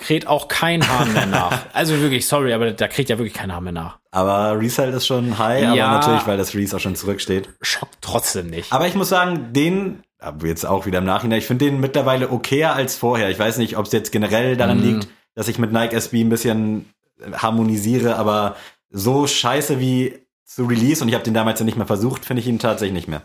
[SPEAKER 1] Kräht auch kein Hahn mehr nach. Also wirklich, sorry, aber da kriegt ja wirklich kein Hahn mehr nach.
[SPEAKER 2] Aber Resale ist schon high,
[SPEAKER 1] Ja.
[SPEAKER 2] aber natürlich, weil das Reese auch schon zurücksteht.
[SPEAKER 1] Schockt trotzdem nicht.
[SPEAKER 2] Aber ich muss sagen, den, aber jetzt auch wieder im Nachhinein, ich finde den mittlerweile okayer als vorher. Ich weiß nicht, ob es jetzt generell daran
[SPEAKER 1] Mhm.
[SPEAKER 2] liegt, dass ich mit Nike SB ein bisschen harmonisiere, aber so scheiße wie zu Release und ich habe den damals ja nicht mehr versucht, finde ich ihn tatsächlich nicht mehr.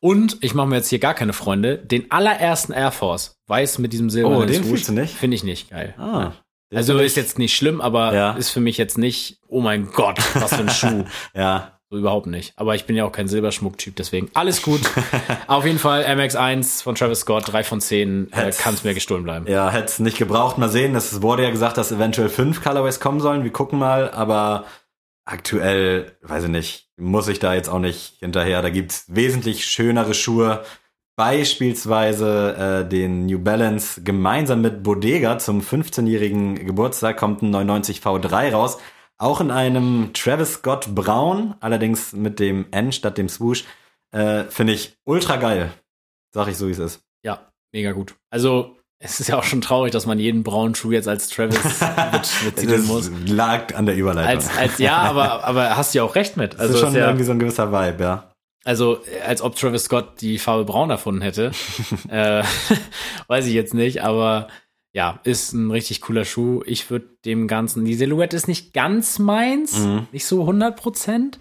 [SPEAKER 1] Und ich mache mir jetzt hier gar keine Freunde. Den allerersten Air Force, weiß mit diesem silbernen
[SPEAKER 2] Oh, den fühlst du nicht?
[SPEAKER 1] Finde ich nicht geil.
[SPEAKER 2] Ah.
[SPEAKER 1] Also ist jetzt nicht schlimm, aber
[SPEAKER 2] Ja.
[SPEAKER 1] ist für mich jetzt nicht, oh mein Gott, was für ein Schuh.
[SPEAKER 2] Ja,
[SPEAKER 1] So überhaupt nicht. Aber ich bin ja auch kein Silberschmucktyp, deswegen alles gut. Auf jeden Fall MX1 von Travis Scott, 3 von 10, äh,
[SPEAKER 2] Hätt's-
[SPEAKER 1] kann es mir gestohlen bleiben.
[SPEAKER 2] Ja, hätte es nicht gebraucht. Mal sehen. Es wurde ja gesagt, dass eventuell fünf Colorways kommen sollen. Wir gucken mal. Aber aktuell, weiß ich nicht, muss ich da jetzt auch nicht hinterher. Da gibt's wesentlich schönere Schuhe. Beispielsweise äh, den New Balance gemeinsam mit Bodega zum 15-jährigen Geburtstag kommt ein 99 V3 raus. Auch in einem Travis Scott Braun, allerdings mit dem N statt dem Swoosh. Äh, Finde ich ultra geil. Sag ich so, wie es ist.
[SPEAKER 1] Ja, mega gut. Also, es ist ja auch schon traurig, dass man jeden braunen Schuh jetzt als Travis mit, betiteln
[SPEAKER 2] Das
[SPEAKER 1] muss.
[SPEAKER 2] lag an der Überleitung.
[SPEAKER 1] Als, als, ja, aber, aber hast du ja auch recht mit.
[SPEAKER 2] das
[SPEAKER 1] Also,
[SPEAKER 2] ist schon
[SPEAKER 1] ist ja,
[SPEAKER 2] irgendwie so ein gewisser Vibe, ja.
[SPEAKER 1] also als ob Travis Scott die Farbe braun erfunden hätte. äh, weiß ich jetzt nicht, aber ja, ist ein richtig cooler Schuh. Ich würde dem Ganzen, die Silhouette ist nicht ganz meins,
[SPEAKER 2] Mhm.
[SPEAKER 1] nicht so 100 Prozent.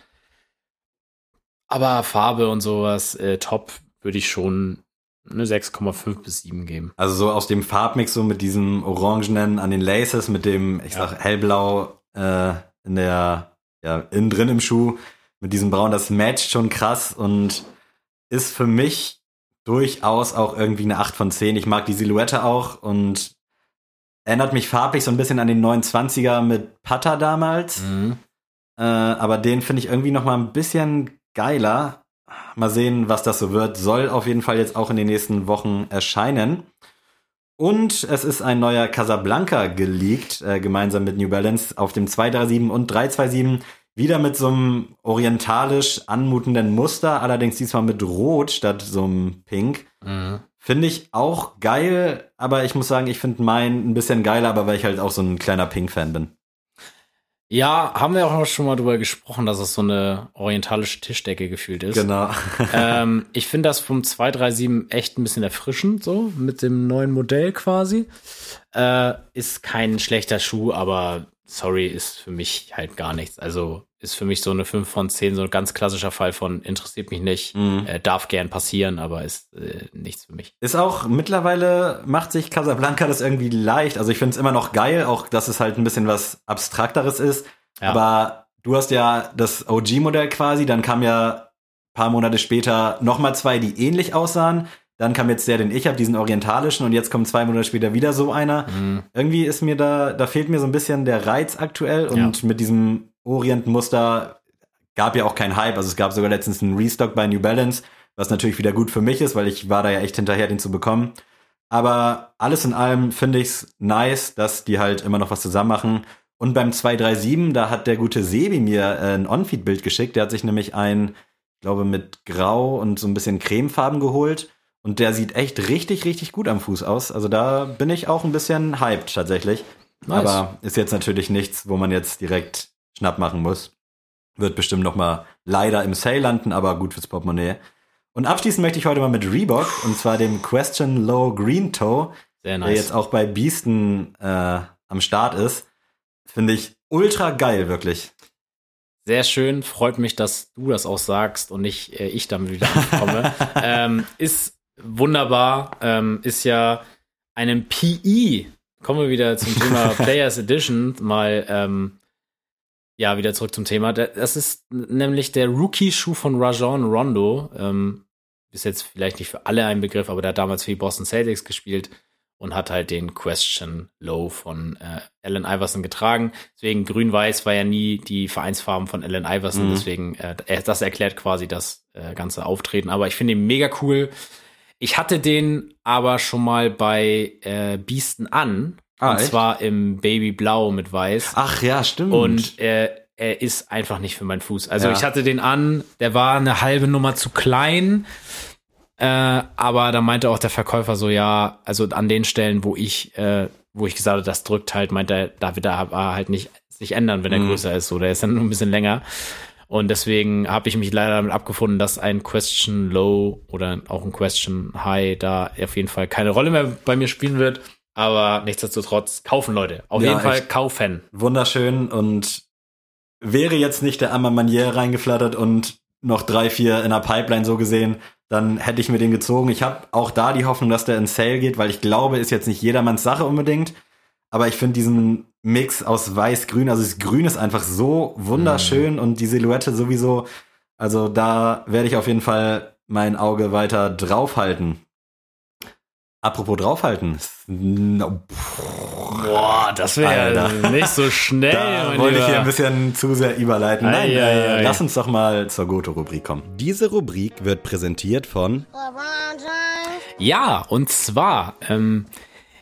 [SPEAKER 1] Aber Farbe und sowas, äh, top, würde ich schon eine 6,5 bis 7 geben.
[SPEAKER 2] Also so aus dem Farbmix, so mit diesem Orangenen an den Laces, mit dem, ich
[SPEAKER 1] Ja.
[SPEAKER 2] sag, hellblau äh, in der, ja, innen drin im Schuh, mit diesem Braun, das matcht schon krass und ist für mich durchaus auch irgendwie eine 8 von 10. Ich mag die Silhouette auch und erinnert mich farblich so ein bisschen an den 29er mit Pata damals. Äh, aber den finde ich irgendwie noch mal ein bisschen geiler. Mal sehen, was das so wird. Soll auf jeden Fall jetzt auch in den nächsten Wochen erscheinen. Und es ist ein neuer Casablanca geleakt, äh, gemeinsam mit New Balance auf dem 237 und 327. Wieder mit so einem orientalisch anmutenden Muster, allerdings diesmal mit Rot statt so einem Pink.
[SPEAKER 1] Mhm.
[SPEAKER 2] Finde ich auch geil, aber ich muss sagen, ich finde meinen ein bisschen geiler, aber weil ich halt auch so ein kleiner Pink-Fan bin.
[SPEAKER 1] Ja, haben wir auch schon mal drüber gesprochen, dass es so eine orientalische Tischdecke gefühlt ist.
[SPEAKER 2] Genau.
[SPEAKER 1] ähm, ich finde das vom 237 echt ein bisschen erfrischend, so mit dem neuen Modell quasi. Äh, ist kein schlechter Schuh, aber sorry, ist für mich halt gar nichts. Also ist für mich so eine 5 von 10, so ein ganz klassischer Fall von interessiert mich nicht,
[SPEAKER 2] Mhm.
[SPEAKER 1] äh, darf gern passieren, aber ist äh, nichts für mich.
[SPEAKER 2] Ist auch mittlerweile macht sich Casablanca das irgendwie leicht. Also ich finde es immer noch geil, auch dass es halt ein bisschen was abstrakteres ist.
[SPEAKER 1] Ja.
[SPEAKER 2] Aber du hast ja das OG-Modell quasi, dann kam ja paar Monate später nochmal zwei, die ähnlich aussahen. Dann kam jetzt der, den ich habe, diesen orientalischen, und jetzt kommt zwei Monate später wieder so einer.
[SPEAKER 1] Mhm.
[SPEAKER 2] Irgendwie ist mir da, da fehlt mir so ein bisschen der Reiz aktuell und mit diesem Orient-Muster gab ja auch kein Hype. Also es gab sogar letztens einen Restock bei New Balance, was natürlich wieder gut für mich ist, weil ich war da ja echt hinterher, den zu bekommen. Aber alles in allem finde ich's nice, dass die halt immer noch was zusammen machen. Und beim 237, da hat der gute Sebi mir äh, ein On-Feed-Bild geschickt. Der hat sich nämlich ein, ich glaube, mit Grau und so ein bisschen Cremefarben geholt. Und der sieht echt richtig, richtig gut am Fuß aus. Also da bin ich auch ein bisschen hyped tatsächlich.
[SPEAKER 1] Nice.
[SPEAKER 2] Aber ist jetzt natürlich nichts, wo man jetzt direkt Schnapp machen muss. Wird bestimmt noch mal leider im Sale landen, aber gut fürs Portemonnaie. Und abschließen möchte ich heute mal mit Reebok und zwar dem Question Low Green Toe,
[SPEAKER 1] Sehr
[SPEAKER 2] der
[SPEAKER 1] nice.
[SPEAKER 2] jetzt auch bei Beasten äh, am Start ist. Finde ich ultra geil, wirklich.
[SPEAKER 1] Sehr schön, freut mich, dass du das auch sagst und nicht äh, ich damit wieder ankomme. ähm, ist wunderbar, ähm, ist ja einem PE. Kommen wir wieder zum Thema Players Edition, mal ähm, ja wieder zurück zum Thema. Da- Das ist nämlich der Rookie-Schuh von Rajon Rondo. Ähm, ist jetzt vielleicht nicht für alle ein Begriff, aber der hat damals für die Boston Celtics gespielt und hat halt den Question Low von äh, Allen Iverson getragen. Deswegen grün-weiß war ja nie die Vereinsfarben von Allen Iverson,
[SPEAKER 2] Mhm.
[SPEAKER 1] deswegen äh, das erklärt quasi das äh, ganze Auftreten. Aber ich finde ihn mega cool. Ich hatte den aber schon mal bei äh, Biesten an.
[SPEAKER 2] Ah,
[SPEAKER 1] und
[SPEAKER 2] echt?
[SPEAKER 1] zwar im Baby Blau mit Weiß.
[SPEAKER 2] Ach ja, stimmt.
[SPEAKER 1] Und er, er ist einfach nicht für meinen Fuß. Also
[SPEAKER 2] Ja.
[SPEAKER 1] ich hatte den an, der war eine halbe Nummer zu klein. Äh, aber da meinte auch der Verkäufer so, ja, also an den Stellen, wo ich, äh, wo ich gesagt habe, das drückt halt, meinte er, da wird er halt nicht sich ändern, wenn er
[SPEAKER 2] Mhm.
[SPEAKER 1] größer ist. So, der ist dann nur ein bisschen länger. Und deswegen habe ich mich leider damit abgefunden, dass ein Question Low oder auch ein Question High da auf jeden Fall keine Rolle mehr bei mir spielen wird. Aber nichtsdestotrotz kaufen Leute. Auf
[SPEAKER 2] Ja,
[SPEAKER 1] jeden Fall kaufen.
[SPEAKER 2] wunderschön und wäre jetzt nicht der Ammer Manier reingeflattert und noch drei, vier in der Pipeline so gesehen, dann hätte ich mir den gezogen. Ich habe auch da die Hoffnung, dass der in Sale geht, weil ich glaube, ist jetzt nicht jedermanns Sache unbedingt. Aber ich finde diesen Mix aus weiß-grün, also das Grün ist einfach so wunderschön und die Silhouette sowieso. Also da werde ich auf jeden Fall mein Auge weiter draufhalten. Apropos draufhalten. No,
[SPEAKER 1] Boah, das
[SPEAKER 2] Alter.
[SPEAKER 1] nicht so schnell.
[SPEAKER 2] Da wollte ich hier ein bisschen zu sehr überleiten. Nein,
[SPEAKER 1] Ei,
[SPEAKER 2] äh,
[SPEAKER 1] ei, ei.
[SPEAKER 2] lass uns doch mal zur Goto-Rubrik kommen. Diese Rubrik wird präsentiert von.
[SPEAKER 1] Ja, und zwar, ähm,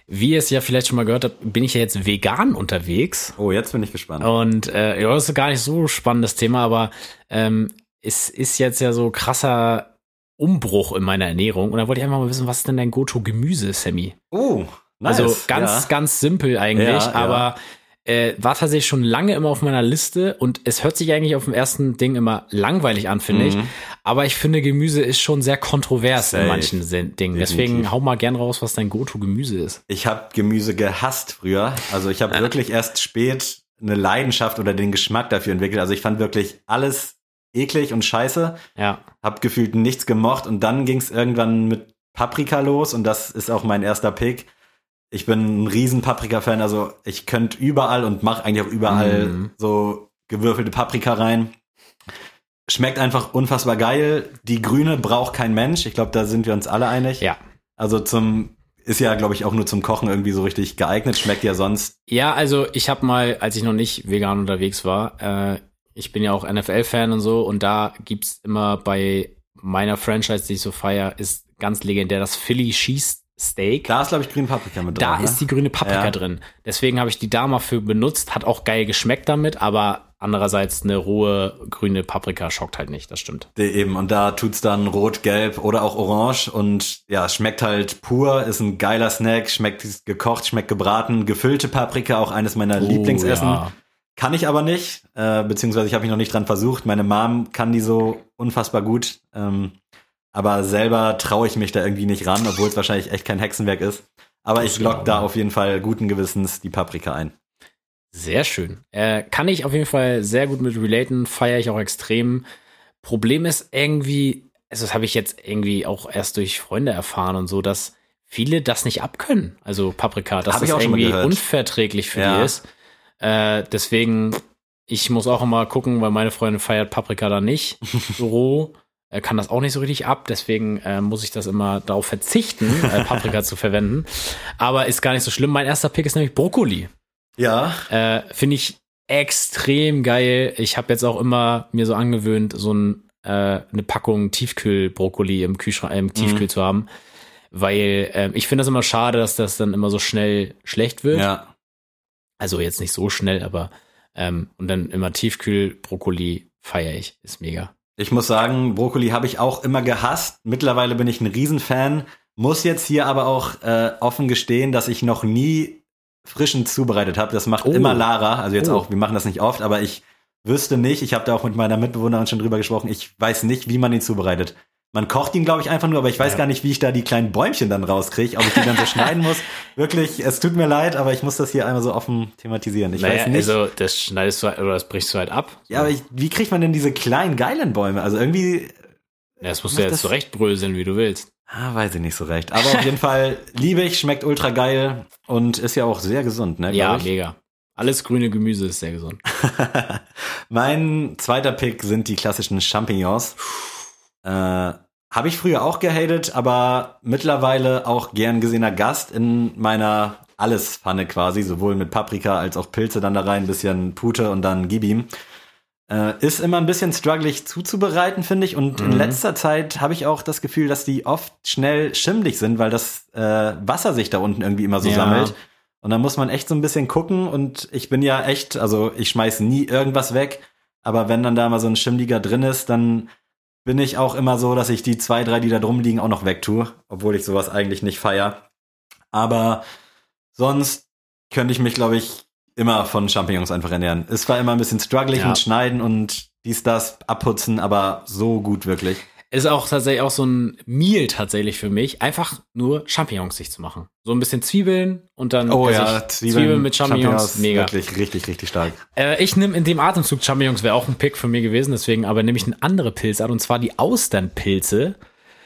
[SPEAKER 1] wie ihr es ja vielleicht schon mal gehört habt, bin ich ja jetzt vegan unterwegs.
[SPEAKER 2] Oh, jetzt bin ich gespannt.
[SPEAKER 1] Und äh, ja, das ist gar nicht so spannendes Thema, aber ähm, es ist jetzt ja so krasser Umbruch in meiner Ernährung. Und da wollte ich einfach mal wissen, was ist denn dein Go-To-Gemüse, Sammy?
[SPEAKER 2] Oh, nice.
[SPEAKER 1] Also ganz,
[SPEAKER 2] ja.
[SPEAKER 1] ganz simpel eigentlich,
[SPEAKER 2] Ja, ja.
[SPEAKER 1] aber äh, war tatsächlich schon lange immer auf meiner Liste und es hört sich eigentlich auf dem ersten Ding immer langweilig an, finde ich.
[SPEAKER 2] Mhm.
[SPEAKER 1] Aber ich finde, Gemüse ist schon sehr kontrovers
[SPEAKER 2] Safe.
[SPEAKER 1] in manchen Dingen. Deswegen
[SPEAKER 2] Definitiv.
[SPEAKER 1] hau mal gern raus, was dein Go-To-Gemüse ist.
[SPEAKER 2] Ich habe Gemüse gehasst früher. Also ich habe wirklich erst spät eine Leidenschaft oder den Geschmack dafür entwickelt. Also ich fand wirklich alles eklig und scheiße.
[SPEAKER 1] Ja.
[SPEAKER 2] Hab gefühlt nichts gemocht und dann ging es irgendwann mit Paprika los und das ist auch mein erster Pick. Ich bin ein riesen Paprika-Fan, also ich könnte überall und mache eigentlich auch überall
[SPEAKER 1] Mhm.
[SPEAKER 2] so gewürfelte Paprika rein. Schmeckt einfach unfassbar geil. Die grüne braucht kein Mensch. Ich glaube, da sind wir uns alle einig.
[SPEAKER 1] Ja.
[SPEAKER 2] Also zum ist ja, glaube ich, auch nur zum Kochen irgendwie so richtig geeignet. Schmeckt ja sonst.
[SPEAKER 1] Ja, also ich habe mal, als ich noch nicht vegan unterwegs war, äh, ich bin ja auch NFL-Fan und so, und da gibt's immer bei meiner Franchise, die ich so feier, ist ganz legendär das Philly Cheese Steak.
[SPEAKER 2] Da ist, glaube ich, grüne Paprika mit
[SPEAKER 1] Da
[SPEAKER 2] drauf.
[SPEAKER 1] ist die grüne Paprika
[SPEAKER 2] Ja.
[SPEAKER 1] drin. Deswegen habe ich die da mal für benutzt. Hat auch geil geschmeckt damit, aber andererseits eine rohe grüne Paprika schockt halt nicht. Das stimmt.
[SPEAKER 2] Eben, und da tut's dann rot, gelb oder auch orange und ja, es schmeckt halt pur, ist ein geiler Snack, schmeckt gekocht, schmeckt gebraten, gefüllte Paprika, auch eines meiner Lieblingsessen.
[SPEAKER 1] Oh, ja.
[SPEAKER 2] Kann ich aber nicht, äh, beziehungsweise ich habe mich noch nicht dran versucht. Meine Mom kann die so unfassbar gut, ähm, aber selber traue ich mich da irgendwie nicht ran, obwohl es wahrscheinlich echt kein Hexenwerk ist. Aber ich lock da auf jeden Fall guten Gewissens die Paprika ein.
[SPEAKER 1] Sehr schön. Äh, kann ich auf jeden Fall sehr gut mit relaten, feiere ich auch extrem. Problem ist irgendwie, also das habe ich jetzt irgendwie auch erst durch Freunde erfahren und so, dass viele das nicht abkönnen. Also Paprika, dass
[SPEAKER 2] Hab
[SPEAKER 1] das irgendwie unverträglich für
[SPEAKER 2] Ja.
[SPEAKER 1] die ist. Äh, deswegen, ich muss auch immer gucken, weil meine Freundin feiert Paprika da nicht so roh. Er kann das auch nicht so richtig ab, deswegen äh, muss ich das immer darauf verzichten, äh, Paprika zu verwenden. Aber ist gar nicht so schlimm. Mein erster Pick ist nämlich Brokkoli.
[SPEAKER 2] Ja,
[SPEAKER 1] Äh, Finde ich extrem geil. Ich habe jetzt auch immer mir so angewöhnt, so ein, äh, eine Packung Tiefkühlbrokkoli im Kühlschrank, äh, im Tiefkühl zu haben. Weil äh, ich finde das immer schade, dass das dann immer so schnell schlecht wird.
[SPEAKER 2] ja.
[SPEAKER 1] Also jetzt nicht so schnell, aber ähm, und dann immer Tiefkühlbrokkoli feiere ich. Ist mega.
[SPEAKER 2] Ich muss sagen, Brokkoli habe ich auch immer gehasst. Mittlerweile bin ich ein Riesenfan. Muss jetzt hier aber auch äh, offen gestehen, dass ich noch nie frischen zubereitet habe. Das macht
[SPEAKER 1] Oh.
[SPEAKER 2] immer Lara. Also jetzt
[SPEAKER 1] Oh.
[SPEAKER 2] auch, wir machen das nicht oft, aber ich wüsste nicht, ich habe da auch mit meiner Mitbewohnerin schon drüber gesprochen, ich weiß nicht, wie man ihn zubereitet. Man kocht ihn, glaube ich, einfach nur, aber ich weiß
[SPEAKER 1] Ja.
[SPEAKER 2] gar nicht, wie ich da die kleinen Bäumchen dann rauskriege, ob ich die dann so schneiden muss. Wirklich, es tut mir leid, aber ich muss das hier einmal so offen thematisieren. Ich weiß nicht.
[SPEAKER 1] also das schneidest du halt- oder das brichst du halt ab.
[SPEAKER 2] ja, aber ich, wie kriegt man denn diese kleinen, geilen Bäume? Also irgendwie,
[SPEAKER 1] Ja, das musst du jetzt
[SPEAKER 2] das-
[SPEAKER 1] zurechtbröseln, wie du willst.
[SPEAKER 2] Ah, weiß ich nicht so recht. Aber auf jeden Fall liebe ich, schmeckt ultra geil und ist ja auch sehr gesund, ne?
[SPEAKER 1] Ja,
[SPEAKER 2] ich.
[SPEAKER 1] mega. Alles grüne Gemüse ist sehr gesund.
[SPEAKER 2] mein zweiter Pick sind die klassischen Champignons. Äh, habe ich früher auch gehatet, aber mittlerweile auch gern gesehener Gast in meiner Alles-Pfanne quasi, sowohl mit Paprika als auch Pilze dann da rein, ein bisschen Pute und dann gib ihm. Äh, ist immer ein bisschen strugglig zuzubereiten, finde ich. Und in
[SPEAKER 1] Mhm.
[SPEAKER 2] letzter Zeit habe ich auch das Gefühl, dass die oft schnell schimmlig sind, weil das äh, Wasser sich da unten irgendwie immer so
[SPEAKER 1] Ja.
[SPEAKER 2] sammelt. Und da muss man echt so ein bisschen gucken. Und ich bin ja echt, also ich schmeiß nie irgendwas weg. Aber wenn dann da mal so ein Schimmliger drin ist, dann bin ich auch immer so, dass ich die zwei, drei, die da drum liegen, auch noch wegtue. Obwohl ich sowas eigentlich nicht feier. Aber sonst könnte ich mich, glaube ich, immer von Champignons einfach ernähren. Es war immer ein bisschen strugglig
[SPEAKER 1] Ja.
[SPEAKER 2] mit Schneiden und dies, das, abputzen, aber so gut wirklich.
[SPEAKER 1] Ist auch tatsächlich auch so ein Meal tatsächlich für mich, einfach nur Champignons sich zu machen. So ein bisschen Zwiebeln und dann
[SPEAKER 2] Oh
[SPEAKER 1] also
[SPEAKER 2] ja,
[SPEAKER 1] ich- Zwiebeln mit Champignons, mega.
[SPEAKER 2] Wirklich richtig, richtig stark.
[SPEAKER 1] Äh, ich nehme in dem Atemzug Champignons, wäre auch ein Pick von mir gewesen, deswegen aber nehme ich eine andere Pilzart und zwar die Austernpilze.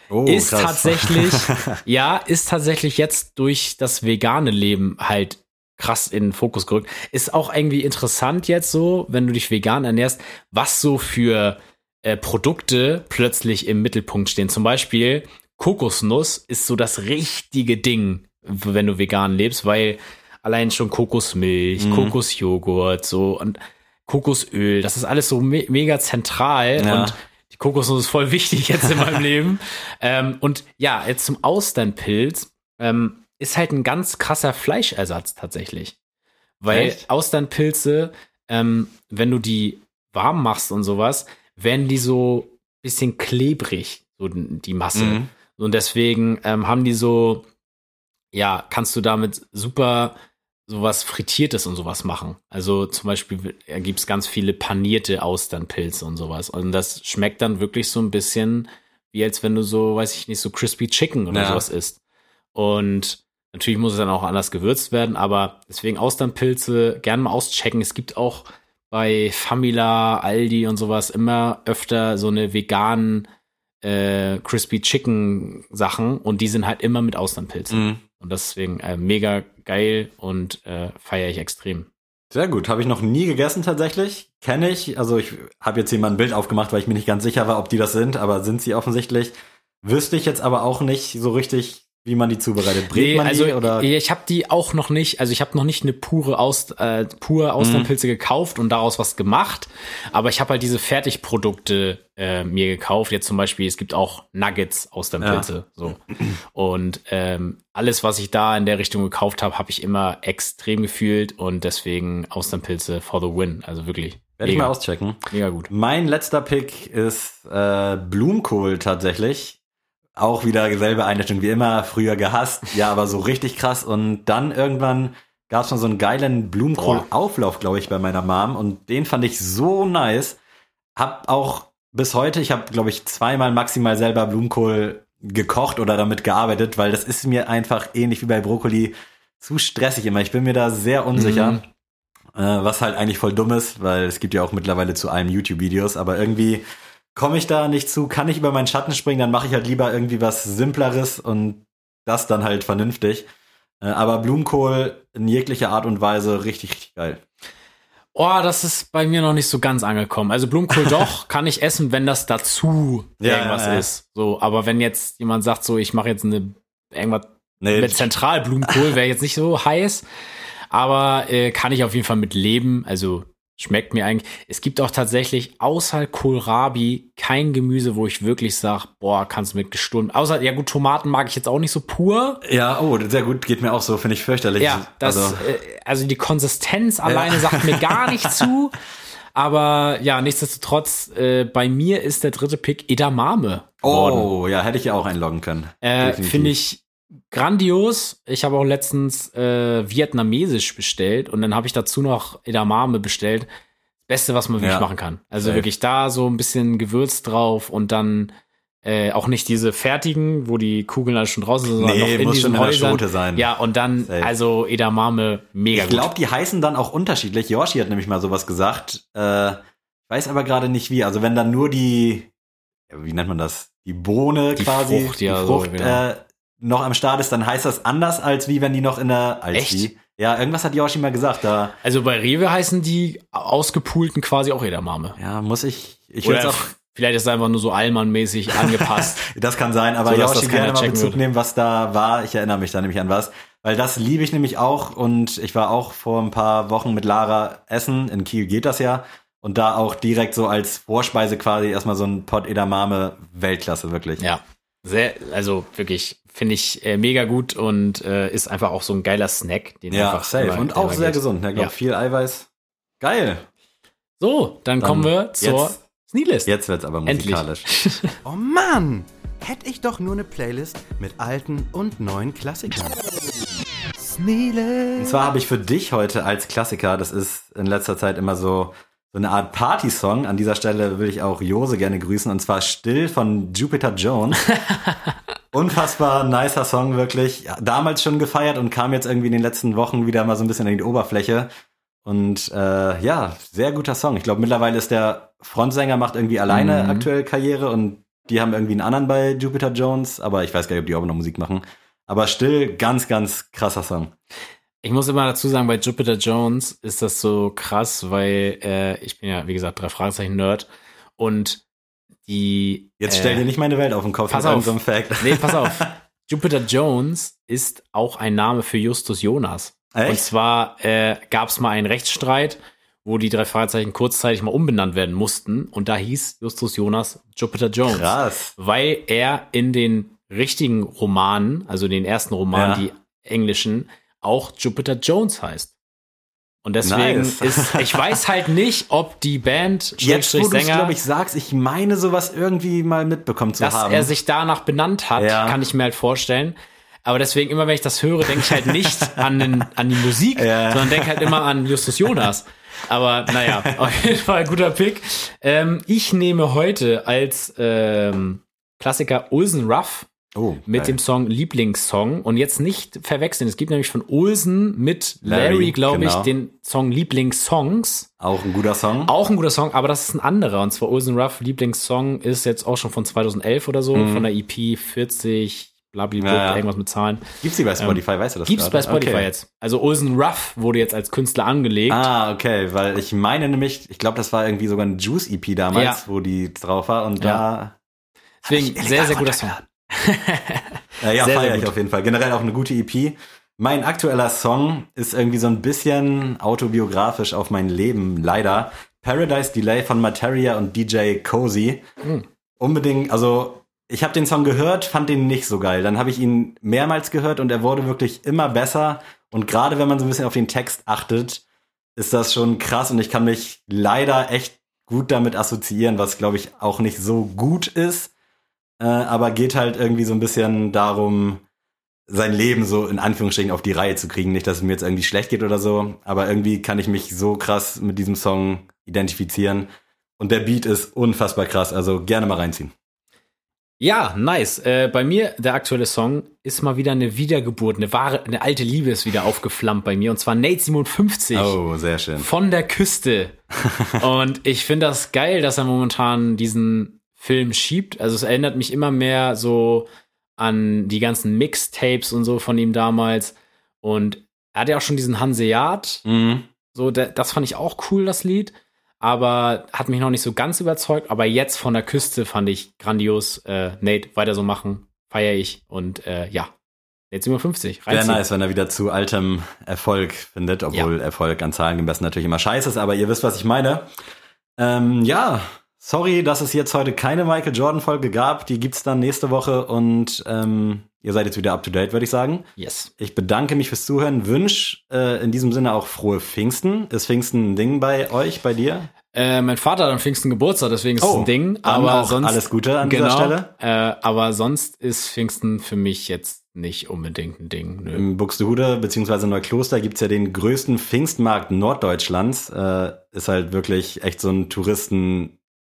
[SPEAKER 2] Oh,
[SPEAKER 1] ist
[SPEAKER 2] krass.
[SPEAKER 1] tatsächlich, ja, ist tatsächlich jetzt durch das vegane Leben halt krass in den Fokus gerückt. Ist auch irgendwie interessant jetzt so, wenn du dich vegan ernährst, was so für äh, Produkte plötzlich im Mittelpunkt stehen. Zum Beispiel Kokosnuss ist so das richtige Ding, wenn du vegan lebst, weil allein schon Kokosmilch,
[SPEAKER 2] Mhm.
[SPEAKER 1] Kokosjoghurt, so und Kokosöl, das ist alles so me mega zentral
[SPEAKER 2] Ja.
[SPEAKER 1] und die Kokosnuss ist voll wichtig jetzt in meinem Leben. Ähm, und ja, jetzt zum Austernpilz ähm, ist halt ein ganz krasser Fleischersatz tatsächlich. Weil
[SPEAKER 2] Echt?
[SPEAKER 1] Austernpilze, ähm, wenn du die warm machst und sowas, werden die so bisschen klebrig, so die Masse.
[SPEAKER 2] Mhm.
[SPEAKER 1] Und deswegen ähm, haben die so, ja, kannst du damit super sowas Frittiertes und sowas machen. Also zum Beispiel gibt es ganz viele panierte Austernpilze und sowas. Und das schmeckt dann wirklich so ein bisschen wie als wenn du so, weiß ich nicht, so crispy chicken oder
[SPEAKER 2] Ja.
[SPEAKER 1] sowas isst. Und natürlich muss es dann auch anders gewürzt werden, aber deswegen Austernpilze gerne mal auschecken. Es gibt auch bei Famila, Aldi und sowas immer öfter so eine veganen äh, Crispy Chicken Sachen und die sind halt immer mit Austernpilzen.
[SPEAKER 2] Mhm.
[SPEAKER 1] Und deswegen äh, mega geil und äh, feiere ich extrem.
[SPEAKER 2] Sehr gut. Habe ich noch nie gegessen tatsächlich. Kenne ich. Also ich habe jetzt hier mal ein Bild aufgemacht, weil ich mir nicht ganz sicher war, ob die das sind, aber sind sie offensichtlich. Wüsste ich jetzt aber auch nicht so richtig, wie man die zubereitet. Brät
[SPEAKER 1] Nee,
[SPEAKER 2] man
[SPEAKER 1] also
[SPEAKER 2] die oder?
[SPEAKER 1] ich habe die auch noch nicht, also ich habe noch nicht eine pure Aus, äh, pure Austernpilze gekauft und daraus was gemacht, aber ich habe halt diese Fertigprodukte äh, mir gekauft. Jetzt zum Beispiel, es gibt auch Nuggets Austernpilze, so und ähm, alles, was ich da in der Richtung gekauft habe, habe ich immer extrem gefühlt und deswegen Austernpilze for the win, also wirklich
[SPEAKER 2] Werde ich mal auschecken.
[SPEAKER 1] mega gut.
[SPEAKER 2] Mein letzter Pick ist äh, Blumenkohl tatsächlich. Auch wieder dieselbe Einstellung wie immer, früher gehasst, ja, aber so richtig krass. Und dann irgendwann gab es mal so einen geilen Blumenkohlauflauf, glaube ich, bei meiner Mom. Und den fand ich so nice. Hab auch bis heute, ich habe, glaube ich, zweimal maximal selber Blumenkohl gekocht oder damit gearbeitet, weil das ist mir einfach ähnlich wie bei Brokkoli zu stressig immer. Ich bin mir da sehr unsicher.
[SPEAKER 1] Mhm.
[SPEAKER 2] Äh, was halt eigentlich voll dumm ist, weil es gibt ja auch mittlerweile zu allem YouTube-Videos, aber irgendwie komme ich da nicht zu, kann ich über meinen Schatten springen, dann mache ich halt lieber irgendwie was Simpleres und das dann halt vernünftig. Äh, aber Blumenkohl in jeglicher Art und Weise richtig, richtig geil.
[SPEAKER 1] Oh, das ist bei mir noch nicht so ganz angekommen. Also Blumenkohl doch, kann ich essen, wenn das dazu
[SPEAKER 2] Ja,
[SPEAKER 1] irgendwas
[SPEAKER 2] ja, ja.
[SPEAKER 1] ist. So, aber wenn jetzt jemand sagt, so, ich mache jetzt eine irgendwas
[SPEAKER 2] Nee,
[SPEAKER 1] mit Zentralblumenkohl, wäre jetzt nicht so heiß. Aber äh, kann ich auf jeden Fall mit leben. Also schmeckt mir eigentlich. Es gibt auch tatsächlich außer Kohlrabi kein Gemüse, wo ich wirklich sage, boah, kannst du mit gestunken. Außer, ja gut, Tomaten mag ich jetzt auch nicht so pur.
[SPEAKER 2] ja, oh, sehr gut, geht mir auch so, finde ich fürchterlich.
[SPEAKER 1] Ja, das,
[SPEAKER 2] also,
[SPEAKER 1] äh, also die Konsistenz alleine sagt mir gar nicht zu. Aber ja, nichtsdestotrotz, äh, bei mir ist der dritte Pick Edamame.
[SPEAKER 2] oh, ja, hätte ich ja auch einloggen können.
[SPEAKER 1] Äh. Finde ich grandios. Ich habe auch letztens äh, vietnamesisch bestellt und dann habe ich dazu noch Edamame bestellt. Beste, was man wirklich
[SPEAKER 2] Ja.
[SPEAKER 1] machen kann. Also
[SPEAKER 2] Safe.
[SPEAKER 1] wirklich da so ein bisschen Gewürz drauf und dann äh, auch nicht diese fertigen, wo die Kugeln alle schon draußen sind, sondern noch
[SPEAKER 2] Nee,
[SPEAKER 1] in
[SPEAKER 2] muss
[SPEAKER 1] diesen
[SPEAKER 2] schon in der
[SPEAKER 1] Häusern.
[SPEAKER 2] Schote sein.
[SPEAKER 1] Ja, und dann,
[SPEAKER 2] Safe.
[SPEAKER 1] also Edamame, mega
[SPEAKER 2] Ich glaube, die heißen dann auch unterschiedlich. Yoshi hat nämlich mal sowas gesagt. Äh, weiß aber gerade nicht wie. Also wenn dann nur die, ja, wie nennt man das? Die Bohne
[SPEAKER 1] Die
[SPEAKER 2] quasi,
[SPEAKER 1] Frucht, ja,
[SPEAKER 2] die
[SPEAKER 1] so,
[SPEAKER 2] Frucht
[SPEAKER 1] genau.
[SPEAKER 2] äh, noch am Start ist, dann heißt das anders als wie wenn die noch in der als
[SPEAKER 1] Echt?
[SPEAKER 2] wie. Ja, irgendwas hat Yoshi mal gesagt. Da
[SPEAKER 1] Also bei Rewe heißen die ausgepulten quasi auch Edamame.
[SPEAKER 2] ja, muss ich. Ich
[SPEAKER 1] Oder
[SPEAKER 2] würde auch
[SPEAKER 1] Vielleicht ist es einfach nur so Allmann-mäßig angepasst.
[SPEAKER 2] Das kann sein, aber
[SPEAKER 1] So,
[SPEAKER 2] Yoshi gerne mal Bezug
[SPEAKER 1] würde.
[SPEAKER 2] nehmen, was da war. Ich erinnere mich da nämlich an was. Weil das liebe ich nämlich auch und ich war auch vor ein paar Wochen mit Lara essen. In Kiel geht das ja. Und da auch direkt so als Vorspeise quasi erstmal so ein Pot Edamame Weltklasse, wirklich.
[SPEAKER 1] ja. Sehr, also wirklich, finde ich äh, mega gut und äh, ist einfach auch so ein geiler Snack. Den
[SPEAKER 2] Ja,
[SPEAKER 1] einfach
[SPEAKER 2] safe.
[SPEAKER 1] immer-
[SPEAKER 2] Und auch sehr
[SPEAKER 1] geht.
[SPEAKER 2] gesund. Ne? Ich glaube,
[SPEAKER 1] Ja.
[SPEAKER 2] viel Eiweiß. Geil.
[SPEAKER 1] So, dann,
[SPEAKER 2] Dann
[SPEAKER 1] kommen wir zur
[SPEAKER 2] jetzt-
[SPEAKER 1] Sneelist.
[SPEAKER 2] Jetzt wird's aber musikalisch.
[SPEAKER 4] Oh Mann! Hätte ich doch nur eine Playlist mit alten und neuen Klassikern.
[SPEAKER 2] Und
[SPEAKER 4] Sneele.
[SPEAKER 2] zwar habe ich für dich heute als Klassiker, das ist in letzter Zeit immer so, so eine Art Party-Song. An dieser Stelle will ich auch Jose gerne grüßen, und zwar Still von Jupiter Jones. Unfassbar nicer Song, wirklich. Damals schon gefeiert und kam jetzt irgendwie in den letzten Wochen wieder mal so ein bisschen in die Oberfläche. Und äh, ja, sehr guter Song. Ich glaube, mittlerweile ist der Frontsänger, macht irgendwie alleine
[SPEAKER 1] Mhm.
[SPEAKER 2] aktuell Karriere und die haben irgendwie einen anderen bei Jupiter Jones, aber ich weiß gar nicht, ob die auch noch Musik machen. Aber still, ganz, ganz krasser Song.
[SPEAKER 1] Ich muss immer dazu sagen, bei Jupiter Jones ist das so krass, weil äh, ich bin ja, wie gesagt, drei Fragezeichen Nerd und die.
[SPEAKER 2] Jetzt
[SPEAKER 1] äh,
[SPEAKER 2] stell dir nicht meine Welt auf den Kopf
[SPEAKER 1] pass auf.
[SPEAKER 2] Fact.
[SPEAKER 1] Nee, pass auf. Jupiter Jones ist auch ein Name für Justus Jonas. Und
[SPEAKER 2] Echt?
[SPEAKER 1] zwar äh, gab es mal einen Rechtsstreit, wo die drei Fragezeichen kurzzeitig mal umbenannt werden mussten. Und da hieß Justus Jonas Jupiter Jones.
[SPEAKER 2] Krass.
[SPEAKER 1] Weil er in den richtigen Romanen, also den ersten Romanen,
[SPEAKER 2] Ja.
[SPEAKER 1] die englischen, auch Jupiter Jones heißt. Und deswegen
[SPEAKER 2] Nice.
[SPEAKER 1] ist, ich weiß halt nicht, ob die Band,
[SPEAKER 2] Jetzt, wo du glaube ich, sagst, ich meine sowas irgendwie mal mitbekommen zu
[SPEAKER 1] dass
[SPEAKER 2] haben.
[SPEAKER 1] er sich danach benannt hat,
[SPEAKER 2] Ja.
[SPEAKER 1] kann ich mir halt vorstellen. Aber deswegen, immer wenn ich das höre, denke ich halt nicht an, den, an die Musik,
[SPEAKER 2] Ja.
[SPEAKER 1] sondern denke halt immer an Justus Jonas. Aber naja, auf jeden Fall guter Pick. Ähm, ich nehme heute als ähm, Klassiker Olsen Ruff
[SPEAKER 2] oh,
[SPEAKER 1] mit
[SPEAKER 2] geil.
[SPEAKER 1] dem Song Lieblingssong. Und jetzt nicht verwechseln. Es gibt nämlich von Olsen mit
[SPEAKER 2] Larry,
[SPEAKER 1] Larry, glaube ich,
[SPEAKER 2] genau.
[SPEAKER 1] den Song Lieblingssongs.
[SPEAKER 2] auch ein guter Song.
[SPEAKER 1] Auch ein guter Song, aber das ist ein anderer. Und zwar Olsen Ruff Lieblingssong ist jetzt auch schon von 2011 oder so, von der EP 40, blablabla,
[SPEAKER 2] Mhm. Ja, ja.
[SPEAKER 1] irgendwas mit Zahlen.
[SPEAKER 2] Gibt's die bei Spotify, weißt du das
[SPEAKER 1] Ähm, Gibt's bei
[SPEAKER 2] gerade?
[SPEAKER 1] Spotify
[SPEAKER 2] okay.
[SPEAKER 1] jetzt. Also Olsen Ruff wurde jetzt als Künstler angelegt.
[SPEAKER 2] Ah, okay, weil ich meine nämlich, ich glaube, das war irgendwie sogar ein Juice-EP damals,
[SPEAKER 1] Ja.
[SPEAKER 2] wo die drauf war und
[SPEAKER 1] Ja.
[SPEAKER 2] da
[SPEAKER 1] Deswegen sehr, sehr guter Song.
[SPEAKER 2] Äh, ja, feiere ich auf jeden Fall. Generell auch eine gute EP. Mein aktueller Song ist irgendwie so ein bisschen autobiografisch auf mein Leben, leider. Paradise Delay von Materia und DJ Cozy.
[SPEAKER 1] Hm.
[SPEAKER 2] Unbedingt, also ich habe den Song gehört, fand den nicht so geil. Dann habe ich ihn mehrmals gehört und er wurde wirklich immer besser. Und gerade wenn man so ein bisschen auf den Text achtet, ist das schon krass und ich kann mich leider echt gut damit assoziieren, was glaube ich auch nicht so gut ist, äh, aber geht halt irgendwie so ein bisschen darum, sein Leben so in Anführungsstrichen auf die Reihe zu kriegen. Nicht, dass es mir jetzt irgendwie schlecht geht oder so, aber irgendwie kann ich mich so krass mit diesem Song identifizieren. Und der Beat ist unfassbar krass, also gerne mal reinziehen.
[SPEAKER 1] Ja, nice. Äh, bei mir, der aktuelle Song, ist mal wieder eine Wiedergeburt, eine wahre, eine alte Liebe ist wieder aufgeflammt bei mir. Und zwar Nate 57.
[SPEAKER 2] Oh, sehr schön.
[SPEAKER 1] von der Küste. Und ich finde das geil, dass er momentan diesen Film schiebt. Also es erinnert mich immer mehr so an die ganzen Mixtapes und so von ihm damals. Und er hat ja auch schon diesen Hanseat.
[SPEAKER 2] Mhm.
[SPEAKER 1] So, das fand ich auch cool, das Lied. Aber hat mich noch nicht so ganz überzeugt. Aber jetzt von der Küste fand ich grandios. Äh, Nate, weiter so machen. Feier ich. Und äh, ja, Nate 57.
[SPEAKER 2] Wäre
[SPEAKER 1] Reinziehen.
[SPEAKER 2] nice, wenn er wieder zu altem Erfolg findet, obwohl Erfolg an Zahlen gemessen natürlich immer scheiße ist, aber ihr wisst, was ich meine. Ähm, ja, sorry, dass es jetzt heute keine Michael Jordan-Folge gab. Die gibt's dann nächste Woche und ähm, ihr seid jetzt wieder up to date, würde ich sagen.
[SPEAKER 1] Yes.
[SPEAKER 2] Ich bedanke mich fürs Zuhören, wünsch äh, in diesem Sinne auch frohe Pfingsten. Ist Pfingsten ein Ding bei euch, bei dir?
[SPEAKER 1] Äh, mein Vater hat am Pfingsten Geburtstag, deswegen ist es
[SPEAKER 2] Oh,
[SPEAKER 1] ein Ding. Aber sonst
[SPEAKER 2] alles Gute an
[SPEAKER 1] genau,
[SPEAKER 2] dieser Stelle.
[SPEAKER 1] Äh, aber sonst ist Pfingsten für mich jetzt nicht unbedingt ein Ding. Nö.
[SPEAKER 2] Im Buxtehude bzw. Neukloster gibt's ja den größten Pfingstmarkt Norddeutschlands. Äh, ist halt wirklich echt so eine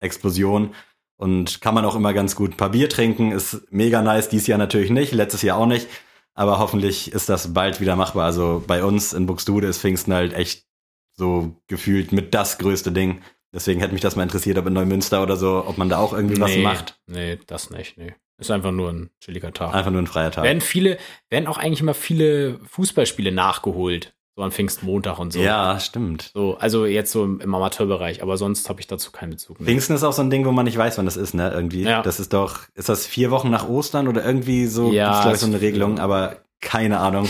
[SPEAKER 2] Touristenexplosion. Und kann man auch immer ganz gut ein paar Bier trinken. Ist mega nice. Dies Jahr natürlich nicht, letztes Jahr auch nicht. Aber hoffentlich ist das bald wieder machbar. Also bei uns in Buxtehude ist Pfingsten halt echt so gefühlt mit das größte Ding. Deswegen hätte mich das mal interessiert, ob in Neumünster oder so, ob man da auch irgendwie was
[SPEAKER 1] nee,
[SPEAKER 2] macht.
[SPEAKER 1] Nee, das nicht. Nee. Ist einfach nur ein chilliger Tag.
[SPEAKER 2] Einfach nur ein freier Tag.
[SPEAKER 1] Werden viele, werden auch eigentlich immer viele Fußballspiele nachgeholt. So an Pfingstmontag und so.
[SPEAKER 2] Ja, stimmt.
[SPEAKER 1] So, also jetzt so im, im Amateurbereich, aber sonst habe ich dazu keinen Bezug mehr.
[SPEAKER 2] Pfingsten ist auch so ein Ding, wo man nicht weiß, wann das ist, ne? Irgendwie.
[SPEAKER 1] Ja.
[SPEAKER 2] Das ist doch, ist das vier Wochen nach Ostern oder irgendwie so?
[SPEAKER 1] Ja,
[SPEAKER 2] gibt's, ich, so eine Regelung, aber keine Ahnung.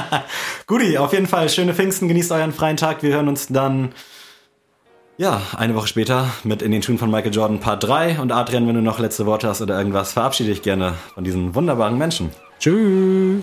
[SPEAKER 2] Guti, auf jeden Fall schöne Pfingsten, genießt euren freien Tag. Wir hören uns dann, ja, eine Woche später mit In den Schuhen von Michael Jordan Part 3. Und Adrian, wenn du noch letzte Worte hast oder irgendwas, verabschiede dich gerne von diesen wunderbaren Menschen.
[SPEAKER 1] Tschüss.